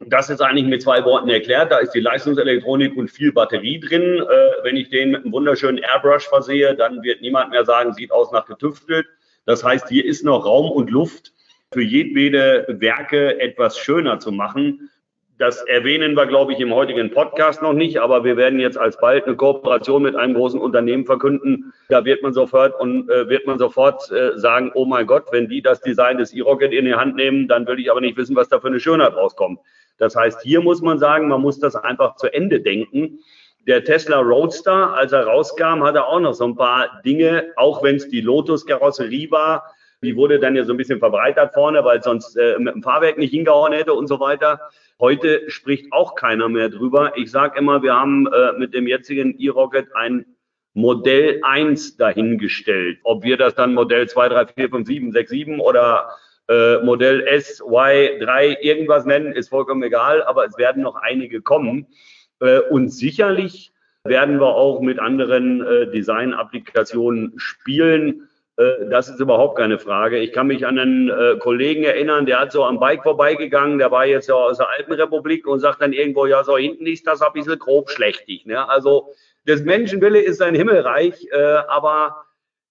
das ist eigentlich mit zwei Worten erklärt. Da ist die Leistungselektronik und viel Batterie drin. Äh, wenn ich den mit einem wunderschönen Airbrush versehe, dann wird niemand mehr sagen, sieht aus nach getüftelt. Das heißt, hier ist noch Raum und Luft für jedwede Werke etwas schöner zu machen. Das erwähnen wir, glaube ich, im heutigen Podcast noch nicht, aber wir werden jetzt alsbald eine Kooperation mit einem großen Unternehmen verkünden. Da wird man sofort und äh, wird man sofort äh, sagen, oh mein Gott, wenn die das Design des E-Rocket in die Hand nehmen, dann will ich aber nicht wissen, was da für eine Schönheit rauskommt. Das heißt, hier muss man sagen, man muss das einfach zu Ende denken. Der Tesla Roadster, als er rauskam, hatte auch noch so ein paar Dinge, auch wenn es die Lotus-Karosserie war, die wurde dann ja so ein bisschen verbreitert vorne, weil sonst äh, mit dem Fahrwerk nicht hingehauen hätte und so weiter. Heute spricht auch keiner mehr drüber. Ich sage immer, wir haben äh, mit dem jetzigen E-Rocket ein Modell 1 dahingestellt. Ob wir das dann Modell 2, 3, 4, 5, 7, 6, 7 oder äh, Modell S, Y, 3 irgendwas nennen, ist vollkommen egal, aber es werden noch einige kommen. Äh, und sicherlich werden wir auch mit anderen äh, Design-Applikationen spielen. Äh, das ist überhaupt keine Frage. Ich kann mich an einen äh, Kollegen erinnern, der hat so am Bike vorbeigegangen, der war jetzt ja aus der Alpenrepublik und sagt dann irgendwo, ja, so hinten ist das ein bisschen grob schlechtig. Ne? Also das Menschenwille ist ein Himmelreich, äh, aber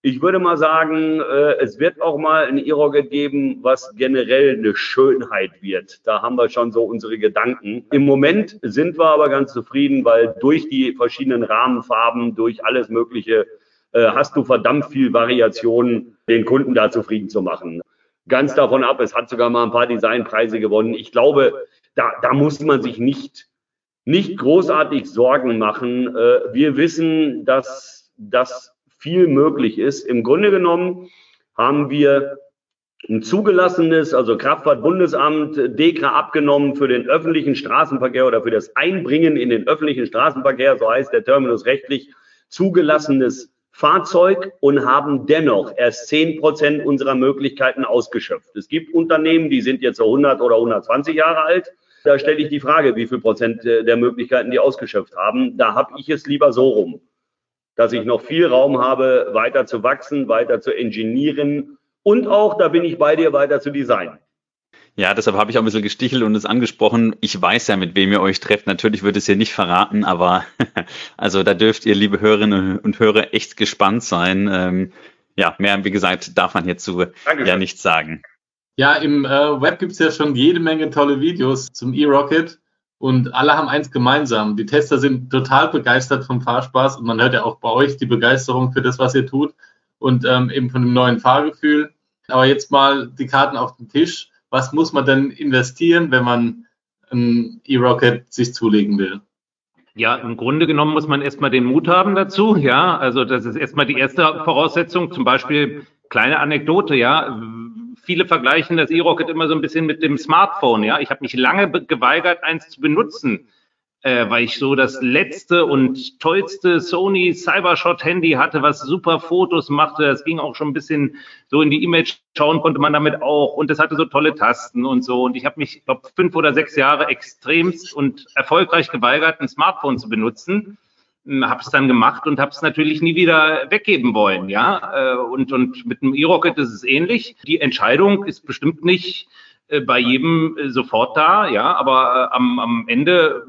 ich würde mal sagen, äh, es wird auch mal ein E-Rocket geben, was generell eine Schönheit wird. Da haben wir schon so unsere Gedanken. Im Moment sind wir aber ganz zufrieden, weil durch die verschiedenen Rahmenfarben, durch alles Mögliche, äh, hast du verdammt viel Variationen, den Kunden da zufrieden zu machen. Ganz davon ab, es hat sogar mal ein paar Designpreise gewonnen. Ich glaube, da, da muss man sich nicht, nicht großartig Sorgen machen. Äh, wir wissen, dass das viel möglich ist. Im Grunde genommen haben wir ein zugelassenes, also Kraftfahrtbundesamt, DEKRA abgenommen für den öffentlichen Straßenverkehr oder für das Einbringen in den öffentlichen Straßenverkehr, so heißt der Terminus rechtlich, zugelassenes Fahrzeug und haben dennoch erst zehn Prozent unserer Möglichkeiten ausgeschöpft. Es gibt Unternehmen, die sind jetzt so 100 oder 120 Jahre alt. Da stelle ich die Frage, wie viel Prozent äh, der Möglichkeiten die ausgeschöpft haben. Da habe ich es lieber so rum, dass ich noch viel Raum habe, weiter zu wachsen, weiter zu ingenieren und auch, da bin ich bei dir, weiter zu designen. Ja, deshalb habe ich auch ein bisschen gestichelt und es angesprochen. Ich weiß ja, mit wem ihr euch trefft. Natürlich wird es hier nicht verraten, aber (laughs) also da dürft ihr, liebe Hörerinnen und Hörer, echt gespannt sein. Ähm, ja, mehr, wie gesagt, darf man hierzu Dankeschön. ja nichts sagen. Ja, im äh, Web gibt's ja schon jede Menge tolle Videos zum E-Rocket und alle haben eins gemeinsam. Die Tester sind total begeistert vom Fahrspaß und man hört ja auch bei euch die Begeisterung für das, was ihr tut und ähm, eben von dem neuen Fahrgefühl. Aber jetzt mal die Karten auf den Tisch was muss man denn investieren, wenn man ein E-Rocket sich zulegen will? Ja, im Grunde genommen muss man erstmal den Mut haben dazu. Ja, also das ist erstmal die erste Voraussetzung. Zum Beispiel kleine Anekdote, ja. Viele vergleichen das E-Rocket immer so ein bisschen mit dem Smartphone. Ja, ich habe mich lange geweigert, eins zu benutzen äh, weil ich so das letzte und tollste Sony Cybershot Handy hatte, was super Fotos machte. Das ging auch schon ein bisschen so in die Image schauen konnte man damit auch und es hatte so tolle Tasten und so. Und ich habe mich, glaube fünf oder sechs Jahre extremst und erfolgreich geweigert, ein Smartphone zu benutzen. Hm, habe es dann gemacht und habe es natürlich nie wieder weggeben wollen, ja. Äh, und und mit dem E-Rocket ist es ähnlich. Die Entscheidung ist bestimmt nicht äh, bei jedem sofort da, ja, aber am, am Ende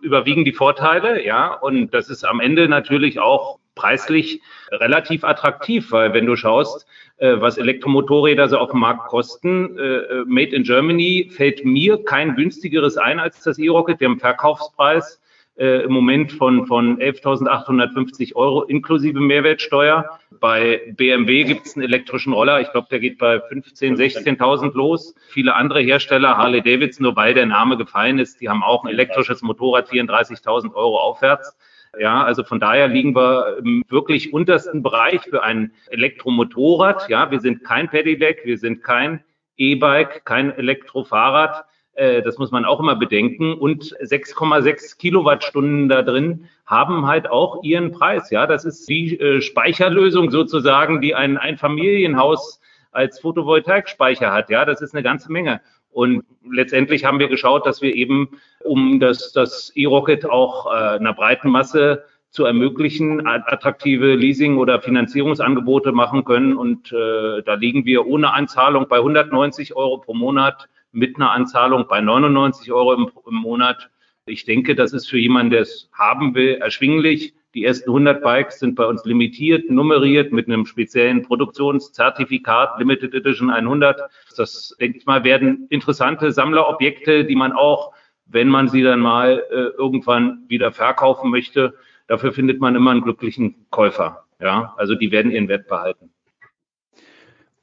überwiegen die Vorteile, ja, und das ist am Ende natürlich auch preislich relativ attraktiv, weil wenn du schaust, äh, was Elektromotorräder so auf dem Markt kosten, äh, Made in Germany fällt mir kein günstigeres ein als das E-Rocket. Wir haben einen Verkaufspreis äh, im Moment von, von 11.850 Euro inklusive Mehrwertsteuer. Bei BMW gibt es einen elektrischen Roller. Ich glaube, der geht bei 15.000, 16.000 los. Viele andere Hersteller, Harley Davidson, nur weil der Name gefallen ist, die haben auch ein elektrisches Motorrad 34.000 Euro aufwärts. Ja, also von daher liegen wir im wirklich untersten Bereich für ein Elektromotorrad. Ja, wir sind kein Pedelec, wir sind kein E-Bike, kein Elektrofahrrad. Äh, das muss man auch immer bedenken. Und 6,6 Kilowattstunden da drin haben halt auch ihren Preis. Ja, das ist die äh, Speicherlösung sozusagen, die ein Einfamilienhaus als Photovoltaikspeicher hat. Ja, das ist eine ganze Menge. Und letztendlich haben wir geschaut, dass wir eben, um das, das E-Rocket auch äh, einer breiten Masse zu ermöglichen, attraktive Leasing- oder Finanzierungsangebote machen können. Und äh, da liegen wir ohne Anzahlung bei 190 Euro pro Monat mit einer Anzahlung bei 99 Euro im, im Monat. Ich denke, das ist für jemanden, der es haben will, erschwinglich. Die ersten 100 Bikes sind bei uns limitiert, nummeriert mit einem speziellen Produktionszertifikat, Limited Edition 100. Das, denke ich mal, werden interessante Sammlerobjekte, die man auch, wenn man sie dann mal äh, irgendwann wieder verkaufen möchte, dafür findet man immer einen glücklichen Käufer. Ja, also die werden ihren Wert behalten.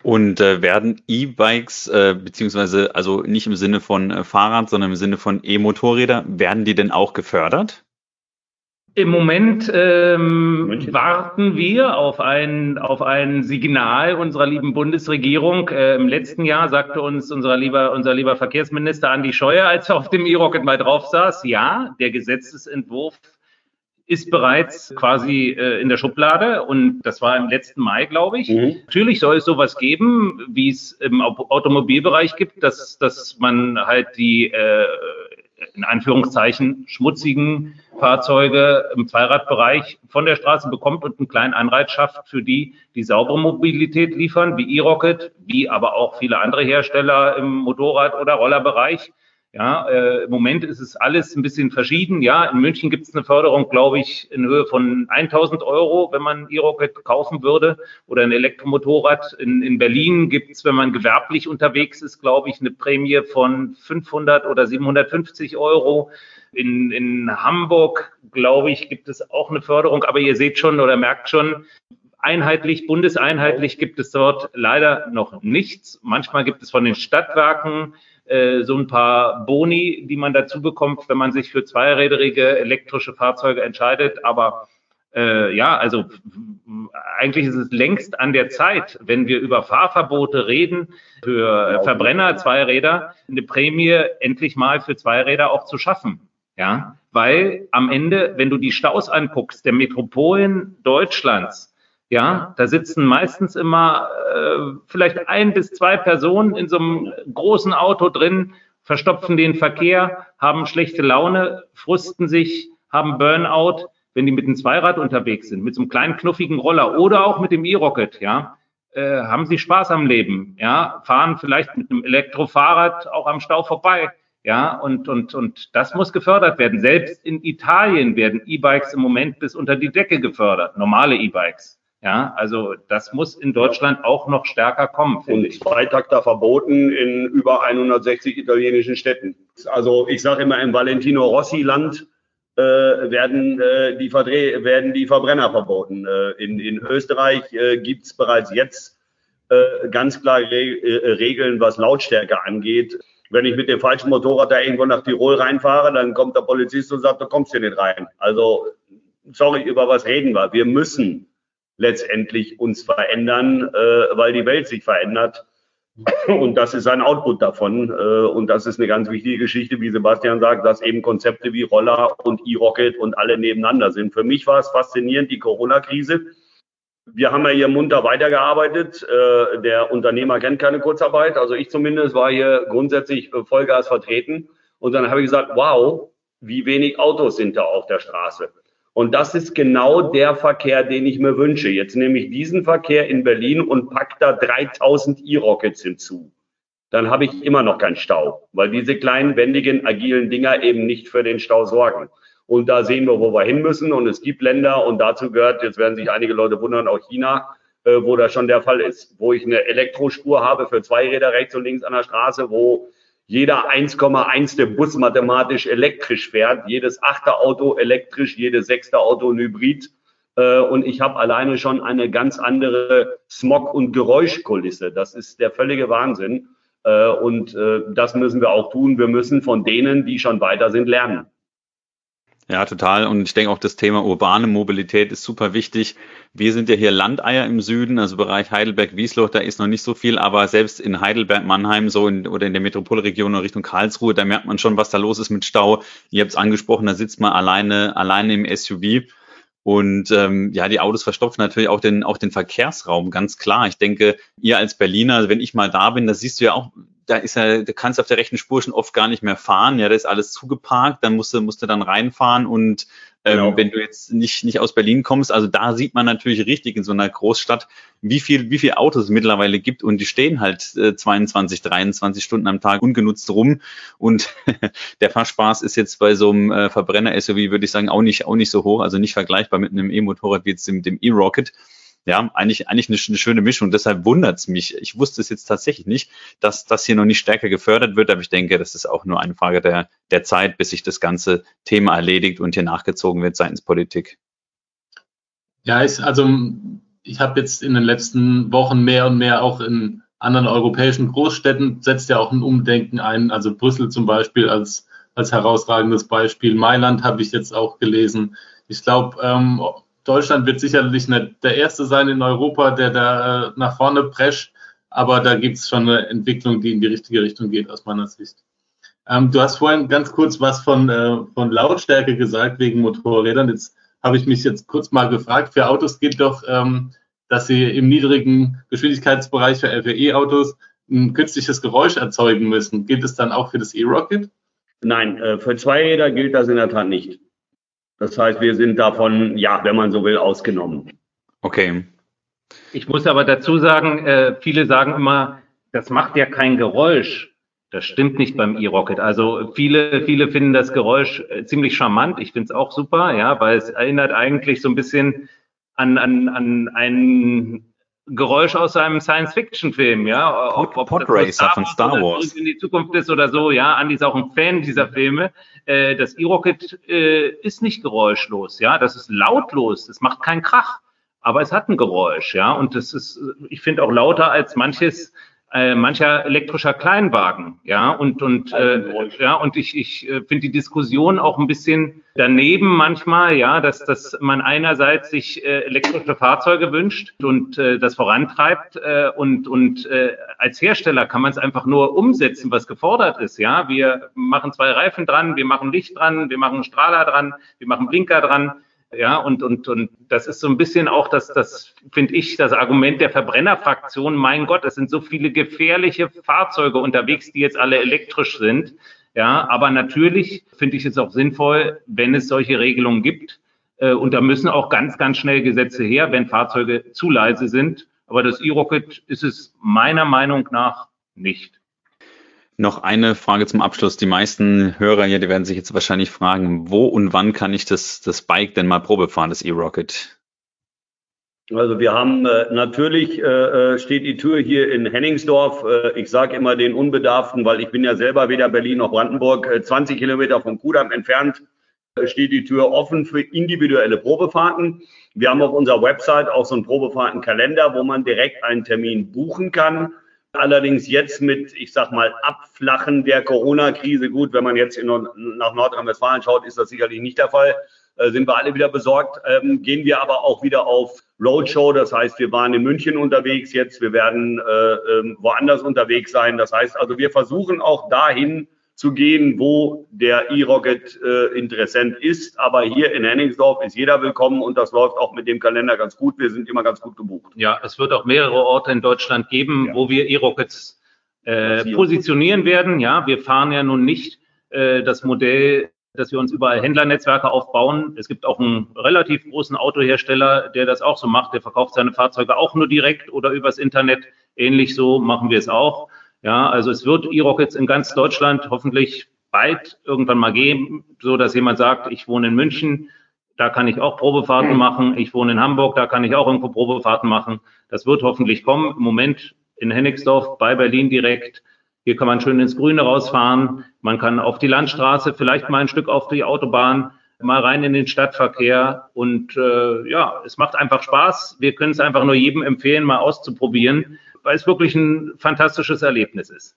Und äh, werden E-Bikes, äh, beziehungsweise also nicht im Sinne von äh, Fahrrad, sondern im Sinne von E-Motorräder, werden die denn auch gefördert? Im Moment ähm, warten wir auf ein, auf ein Signal unserer lieben Bundesregierung. Äh, Im letzten Jahr sagte uns unser lieber, unser lieber Verkehrsminister Andi Scheuer, als er auf dem E-Rocket mal drauf saß, ja, der Gesetzesentwurf ist bereits quasi äh, in der Schublade und das war im letzten Mai, glaube ich. Mhm. Natürlich soll es sowas geben, wie es im Automobilbereich gibt, dass, dass man halt die äh, in Anführungszeichen schmutzigen Fahrzeuge im Zweiradbereich von der Straße bekommt und einen kleinen Anreiz schafft für die, die saubere Mobilität liefern, wie E-Rocket, wie aber auch viele andere Hersteller im Motorrad- oder Rollerbereich. Ja, äh, im Moment ist es alles ein bisschen verschieden. Ja, in München gibt es eine Förderung, glaube ich, in Höhe von 1000 Euro, wenn man E-Rocket kaufen würde oder ein Elektromotorrad. In, in Berlin gibt es, wenn man gewerblich unterwegs ist, glaube ich, eine Prämie von 500 oder 750 Euro. In, in Hamburg, glaube ich, gibt es auch eine Förderung. Aber ihr seht schon oder merkt schon, einheitlich, bundeseinheitlich gibt es dort leider noch nichts. Manchmal gibt es von den Stadtwerken äh, so ein paar Boni, die man dazu bekommt, wenn man sich für zweiräderige elektrische Fahrzeuge entscheidet. Aber äh, ja, also eigentlich ist es längst an der Zeit, wenn wir über Fahrverbote reden, für Verbrenner, Zweiräder, eine Prämie endlich mal für Zweiräder auch zu schaffen. Ja, weil am Ende, wenn du die Staus anguckst, der Metropolen Deutschlands, ja, da sitzen meistens immer äh, vielleicht ein bis zwei Personen in so einem großen Auto drin, verstopfen den Verkehr, haben schlechte Laune, frusten sich, haben Burnout, wenn die mit dem Zweirad unterwegs sind, mit so einem kleinen knuffigen Roller oder auch mit dem E-Rocket, ja, äh, haben sie Spaß am Leben, ja, fahren vielleicht mit einem Elektrofahrrad auch am Stau vorbei, ja, und, und, und das muss gefördert werden. Selbst in Italien werden E-Bikes im Moment bis unter die Decke gefördert, normale E-Bikes. Ja, also das muss in Deutschland auch noch stärker kommen. Und ich. Zweitakter verboten in über 160 italienischen Städten. Also ich sage immer, im Valentino Rossi-Land äh, werden, äh, die Verdreh werden die Verbrenner verboten. Äh, in, in Österreich äh, gibt es bereits jetzt äh, ganz klar Re äh, Regeln, was Lautstärke angeht. Wenn ich mit dem falschen Motorrad da irgendwo nach Tirol reinfahre, dann kommt der Polizist und sagt, du kommst hier nicht rein. Also, sorry, über was reden wir? Wir müssen letztendlich uns verändern, äh, weil die Welt sich verändert. Und das ist ein Output davon. Äh, und das ist eine ganz wichtige Geschichte, wie Sebastian sagt, dass eben Konzepte wie Roller und E-Rocket und alle nebeneinander sind. Für mich war es faszinierend, die Corona-Krise. Wir haben ja hier munter weitergearbeitet. Äh, der Unternehmer kennt keine Kurzarbeit. Also ich zumindest war hier grundsätzlich Vollgas vertreten. Und dann habe ich gesagt, wow, wie wenig Autos sind da auf der Straße. Und das ist genau der Verkehr, den ich mir wünsche. Jetzt nehme ich diesen Verkehr in Berlin und pack da 3000 E-Rockets hinzu. dann habe ich immer noch keinen Stau, weil diese kleinen, wendigen, agilen Dinger eben nicht für den Stau sorgen. Und da sehen wir, wo wir hin müssen. Und es gibt Länder, und dazu gehört, jetzt werden sich einige Leute wundern, auch China, äh, wo das schon der Fall ist, wo ich eine Elektrospur habe für zwei Räder rechts und links an der Straße, wo jeder 1,1 der Bus mathematisch elektrisch fährt, jedes achte Auto elektrisch, jedes sechste Auto ein Hybrid. Äh, und ich habe alleine schon eine ganz andere Smog- und Geräuschkulisse. Das ist der völlige Wahnsinn. Äh, und äh, das müssen wir auch tun. Wir müssen von denen, die schon weiter sind, lernen. Ja, total. Und ich denke auch das Thema urbane Mobilität ist super wichtig. Wir sind ja hier Landeier im Süden, also Bereich Heidelberg-Wiesloch, da ist noch nicht so viel, aber selbst in Heidelberg, Mannheim so in, oder in der Metropolregion Richtung Karlsruhe, da merkt man schon, was da los ist mit Stau. Ihr habt es angesprochen, da sitzt man alleine, alleine im SUV. Und ähm, ja, die Autos verstopfen natürlich auch den, auch den Verkehrsraum, ganz klar. Ich denke, ihr als Berliner, wenn ich mal da bin, da siehst du ja auch, da ist ja, du kannst auf der rechten Spur schon oft gar nicht mehr fahren. Ja, da ist alles zugeparkt, dann musst du, musst du dann reinfahren und ähm, genau. wenn du jetzt nicht, nicht aus Berlin kommst, also da sieht man natürlich richtig in so einer Großstadt, wie viel, wie viel Autos es mittlerweile gibt und die stehen halt äh, 22, 23 Stunden am Tag ungenutzt rum und (laughs) der Fahrspaß ist jetzt bei so einem äh, Verbrenner-SUV, würde ich sagen, auch nicht, auch nicht so hoch, also nicht vergleichbar mit einem E-Motorrad wie jetzt mit dem E-Rocket ja, eigentlich, eigentlich eine, eine schöne Mischung. Deshalb wundert es mich. Ich wusste es jetzt tatsächlich nicht, dass das hier noch nicht stärker gefördert wird, aber ich denke, das ist auch nur eine Frage der, der Zeit, bis sich das ganze Thema erledigt und hier nachgezogen wird seitens Politik. Ja, ich, also ich habe jetzt in den letzten Wochen mehr und mehr auch in anderen europäischen Großstädten setzt ja auch ein Umdenken ein. Also Brüssel zum Beispiel als, als herausragendes Beispiel. Mailand habe ich jetzt auch gelesen. Ich glaube, ähm, Deutschland wird sicherlich nicht der Erste sein in Europa, der da äh, nach vorne prescht, aber da gibt es schon eine Entwicklung, die in die richtige Richtung geht, aus meiner Sicht. Ähm, du hast vorhin ganz kurz was von, äh, von Lautstärke gesagt wegen Motorrädern. Jetzt habe ich mich jetzt kurz mal gefragt, für Autos gilt doch, ähm, dass sie im niedrigen Geschwindigkeitsbereich für LWE-Autos ein künstliches Geräusch erzeugen müssen. Gilt es dann auch für das E-Rocket? Nein, äh, für Zweiräder gilt das in der Tat nicht. Das heißt, wir sind davon, ja, wenn man so will, ausgenommen. Okay. Ich muss aber dazu sagen, äh, viele sagen immer, das macht ja kein Geräusch. Das stimmt nicht beim E-Rocket. Also viele, viele finden das Geräusch äh, ziemlich charmant. Ich finde es auch super, ja, weil es erinnert eigentlich so ein bisschen an, an, an einen Geräusch aus einem Science-Fiction-Film, ja. Ob, ob Podracer von Star Wars. In die Zukunft ist oder so, ja. Andi ist auch ein Fan dieser Filme. Äh, das E-Rocket äh, ist nicht geräuschlos, ja. Das ist lautlos. Das macht keinen Krach. Aber es hat ein Geräusch, ja. Und das ist, ich finde auch lauter als manches äh, mancher elektrischer Kleinwagen, ja, und und äh, ja, und ich ich äh, finde die Diskussion auch ein bisschen daneben manchmal, ja, dass dass man einerseits sich äh, elektrische Fahrzeuge wünscht und äh, das vorantreibt äh, und und äh, als Hersteller kann man es einfach nur umsetzen, was gefordert ist, ja. Wir machen zwei Reifen dran, wir machen Licht dran, wir machen Strahler dran, wir machen Blinker dran ja, und, und, und das ist so ein bisschen auch das, das finde ich, das Argument der Verbrennerfraktion. Mein Gott, es sind so viele gefährliche Fahrzeuge unterwegs, die jetzt alle elektrisch sind. Ja, aber natürlich finde ich es auch sinnvoll, wenn es solche Regelungen gibt. Äh, und da müssen auch ganz, ganz schnell Gesetze her, wenn Fahrzeuge zu leise sind. Aber das E-Rocket ist es meiner Meinung nach nicht. Noch eine Frage zum Abschluss. Die meisten Hörer hier, die werden sich jetzt wahrscheinlich fragen, wo und wann kann ich das, das Bike denn mal Probe fahren, das E-Rocket? Also wir haben äh, natürlich äh, äh, steht die Tür hier in Henningsdorf. Ich sage immer den Unbedarften, weil ich bin ja selber weder Berlin noch Brandenburg, äh, 20 Kilometer vom Kudamm entfernt steht die Tür offen für individuelle Probefahrten. Wir haben auf unserer Website auch so einen Probefahrtenkalender, wo man direkt einen Termin buchen kann. Allerdings jetzt mit, ich sag mal, Abflachen der Corona-Krise, gut, wenn man jetzt in, nach Nordrhein-Westfalen schaut, ist das sicherlich nicht der Fall, äh, sind wir alle wieder besorgt. Ähm, gehen wir aber auch wieder auf Roadshow, das heißt, wir waren in München unterwegs jetzt, wir werden äh, äh, woanders unterwegs sein. Das heißt also, wir versuchen auch dahin zu gehen, wo der E-Rocket äh, Interessent ist. Aber hier in Henningsdorf ist jeder willkommen und das läuft auch mit dem Kalender ganz gut. Wir sind immer ganz gut gebucht. Ja, es wird auch mehrere Orte in Deutschland geben, ja. wo wir E-Rockets äh, positionieren werden. Ja, wir fahren ja nun nicht äh, das Modell, dass wir uns überall Händlernetzwerke aufbauen. Es gibt auch einen relativ großen Autohersteller, der das auch so macht. Der verkauft seine Fahrzeuge auch nur direkt oder übers Internet. Ähnlich so machen wir es auch. Ja, also es wird E-Rockets in ganz Deutschland hoffentlich bald irgendwann mal geben, so dass jemand sagt, ich wohne in München, da kann ich auch Probefahrten machen. Ich wohne in Hamburg, da kann ich auch irgendwo Probefahrten machen. Das wird hoffentlich kommen. Im Moment in Hennigsdorf bei Berlin direkt. Hier kann man schön ins Grüne rausfahren. Man kann auf die Landstraße, vielleicht mal ein Stück auf die Autobahn, mal rein in den Stadtverkehr. Und äh, ja, es macht einfach Spaß. Wir können es einfach nur jedem empfehlen, mal auszuprobieren, weil es wirklich ein fantastisches Erlebnis ist.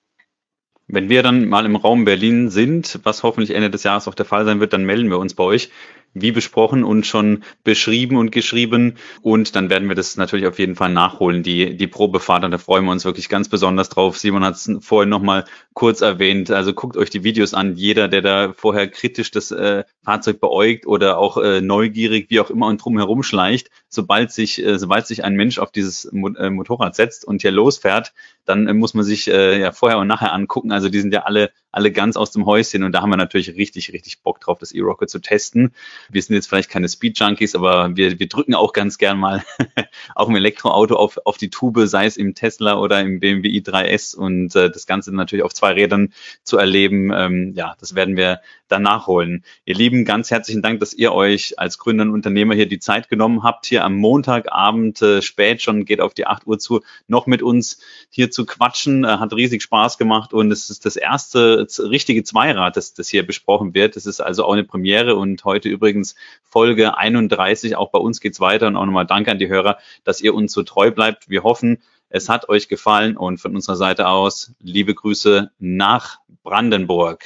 Wenn wir dann mal im Raum Berlin sind, was hoffentlich Ende des Jahres auch der Fall sein wird, dann melden wir uns bei euch wie besprochen und schon beschrieben und geschrieben. Und dann werden wir das natürlich auf jeden Fall nachholen, die, die Probefahrt. Und da freuen wir uns wirklich ganz besonders drauf. Simon hat es vorhin nochmal kurz erwähnt. Also guckt euch die Videos an. Jeder, der da vorher kritisch das äh, Fahrzeug beäugt oder auch äh, neugierig, wie auch immer und drum herum schleicht, sobald sich, äh, sobald sich ein Mensch auf dieses Mo äh, Motorrad setzt und hier losfährt, dann äh, muss man sich äh, ja vorher und nachher angucken. Also die sind ja alle, alle ganz aus dem Häuschen und da haben wir natürlich richtig, richtig Bock drauf, das E-Rocket zu testen. Wir sind jetzt vielleicht keine Speed-Junkies, aber wir, wir drücken auch ganz gern mal (laughs) auch im Elektroauto auf, auf die Tube, sei es im Tesla oder im BMW i3S und äh, das Ganze natürlich auf zwei Rädern zu erleben. Ähm, ja, das werden wir dann nachholen. Ihr Lieben, ganz herzlichen Dank, dass ihr euch als Gründer und Unternehmer hier die Zeit genommen habt, hier am Montagabend äh, spät schon, geht auf die 8 Uhr zu, noch mit uns hier zu quatschen. Äh, hat riesig Spaß gemacht und es ist das erste richtige Zweirad, das, das hier besprochen wird. Es ist also auch eine Premiere und heute übrigens Folge 31. Auch bei uns geht's weiter und auch nochmal Danke an die Hörer, dass ihr uns so treu bleibt. Wir hoffen, es hat euch gefallen und von unserer Seite aus liebe Grüße nach Brandenburg.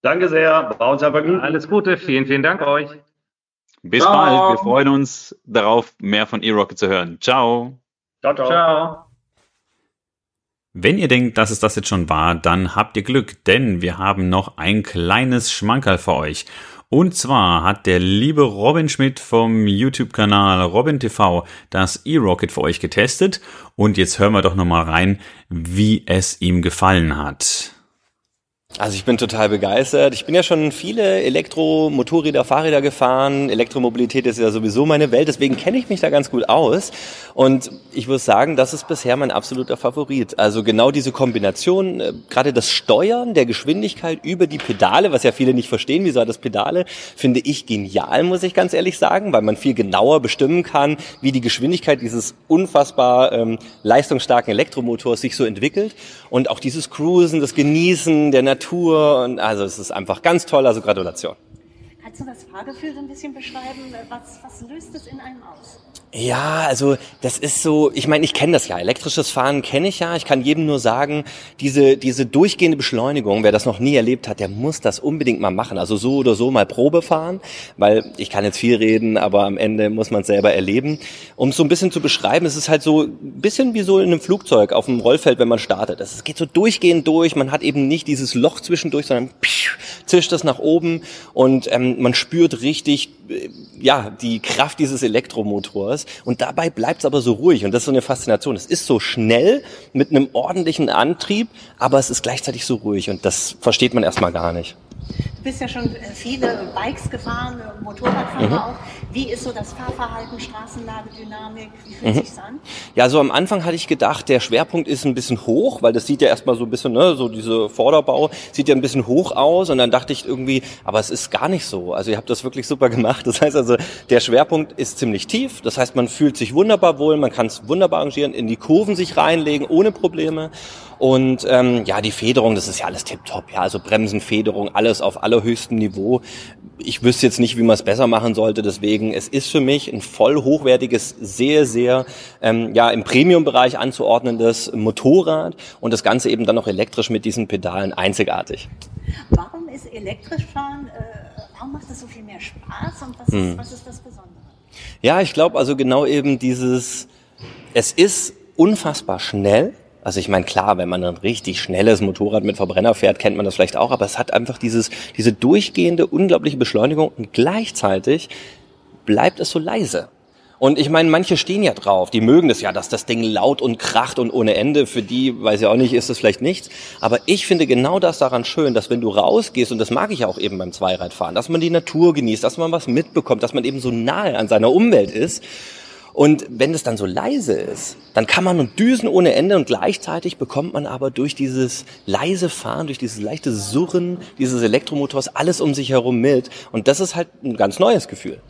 Danke sehr. War uns ein Vergnügen. Alles Gute. Vielen, vielen Dank euch. Bis ciao. bald. Wir freuen uns darauf, mehr von E-Rocket zu hören. Ciao. Ciao, ciao. ciao. Wenn ihr denkt, dass es das jetzt schon war, dann habt ihr Glück, denn wir haben noch ein kleines Schmankerl für euch. Und zwar hat der liebe Robin Schmidt vom YouTube-Kanal Robin TV das E-Rocket für euch getestet. Und jetzt hören wir doch nochmal rein, wie es ihm gefallen hat. Also ich bin total begeistert. Ich bin ja schon viele Elektromotorräder, Fahrräder gefahren. Elektromobilität ist ja sowieso meine Welt, deswegen kenne ich mich da ganz gut aus. Und ich muss sagen, das ist bisher mein absoluter Favorit. Also genau diese Kombination, äh, gerade das Steuern der Geschwindigkeit über die Pedale, was ja viele nicht verstehen, wieso hat das Pedale, finde ich genial, muss ich ganz ehrlich sagen, weil man viel genauer bestimmen kann, wie die Geschwindigkeit dieses unfassbar ähm, leistungsstarken Elektromotors sich so entwickelt. Und auch dieses Cruisen, das Genießen der Natur, Natur und also es ist einfach ganz toll, also Gratulation. Kannst du das Fahrgefühl so ein bisschen beschreiben? Was, was löst es in einem aus? Ja, also das ist so, ich meine, ich kenne das ja, elektrisches Fahren kenne ich ja. Ich kann jedem nur sagen, diese, diese durchgehende Beschleunigung, wer das noch nie erlebt hat, der muss das unbedingt mal machen. Also so oder so mal Probe fahren, weil ich kann jetzt viel reden, aber am Ende muss man es selber erleben. Um es so ein bisschen zu beschreiben, es ist halt so ein bisschen wie so in einem Flugzeug auf dem Rollfeld, wenn man startet. Es geht so durchgehend durch, man hat eben nicht dieses Loch zwischendurch, sondern zischt das nach oben und ähm, man spürt richtig äh, ja die Kraft dieses Elektromotors und dabei bleibt es aber so ruhig und das ist so eine Faszination. Es ist so schnell mit einem ordentlichen Antrieb, aber es ist gleichzeitig so ruhig und das versteht man erstmal gar nicht. Du bist ja schon äh, viele Bikes gefahren, äh, Motorradfahrer mhm. auch. Wie ist so das Fahrverhalten, Straßenlage, Dynamik? Wie fühlt mhm. sich's an? Ja, so am Anfang hatte ich gedacht, der Schwerpunkt ist ein bisschen hoch, weil das sieht ja erstmal so ein bisschen, ne, so diese Vorderbau sieht ja ein bisschen hoch aus und dann dachte ich irgendwie, aber es ist gar nicht so. Also ihr habt das wirklich super gemacht. Das heißt also, der Schwerpunkt ist ziemlich tief. Das heißt, man fühlt sich wunderbar wohl, man kann es wunderbar arrangieren, in die Kurven sich reinlegen, ohne Probleme. Und ähm, ja, die Federung, das ist ja alles tipptopp. Ja, also Bremsenfederung, alles auf allerhöchstem Niveau. Ich wüsste jetzt nicht, wie man es besser machen sollte. Deswegen, es ist für mich ein voll hochwertiges, sehr, sehr ähm, ja im Premium-Bereich anzuordnendes Motorrad und das Ganze eben dann noch elektrisch mit diesen Pedalen einzigartig. Warum ist elektrisch fahren? Äh, warum macht das so viel mehr Spaß und was, hm. ist, was ist das Besondere? Ja, ich glaube also genau eben dieses. Es ist unfassbar schnell also ich meine, klar, wenn man ein richtig schnelles Motorrad mit Verbrenner fährt, kennt man das vielleicht auch, aber es hat einfach dieses, diese durchgehende, unglaubliche Beschleunigung und gleichzeitig bleibt es so leise. Und ich meine, manche stehen ja drauf, die mögen das ja, dass das Ding laut und kracht und ohne Ende. Für die, weiß ich auch nicht, ist das vielleicht nichts. Aber ich finde genau das daran schön, dass wenn du rausgehst, und das mag ich auch eben beim Zweiradfahren, dass man die Natur genießt, dass man was mitbekommt, dass man eben so nahe an seiner Umwelt ist Und wenn es dann so leise ist, dann kann man und düsen ohne Ende und gleichzeitig bekommt man aber durch dieses leise Fahren, durch dieses leichte Surren dieses Elektromotors alles um sich herum mit. Und das ist halt ein ganz neues Gefühl.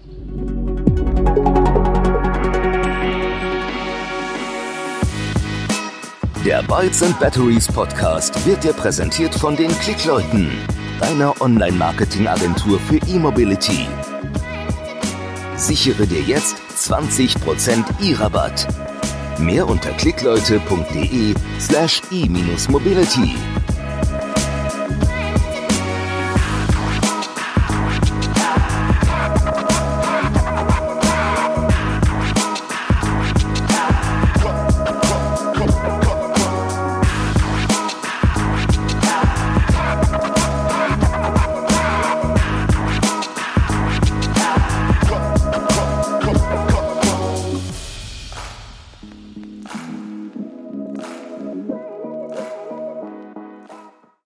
Der Bytes and Batteries Podcast wird dir präsentiert von den Klickleuten, deiner Online-Marketing-Agentur für E-Mobility. Sichere dir jetzt 20% E-Rabatt. Mehr unter klickleute.de slash e-mobility.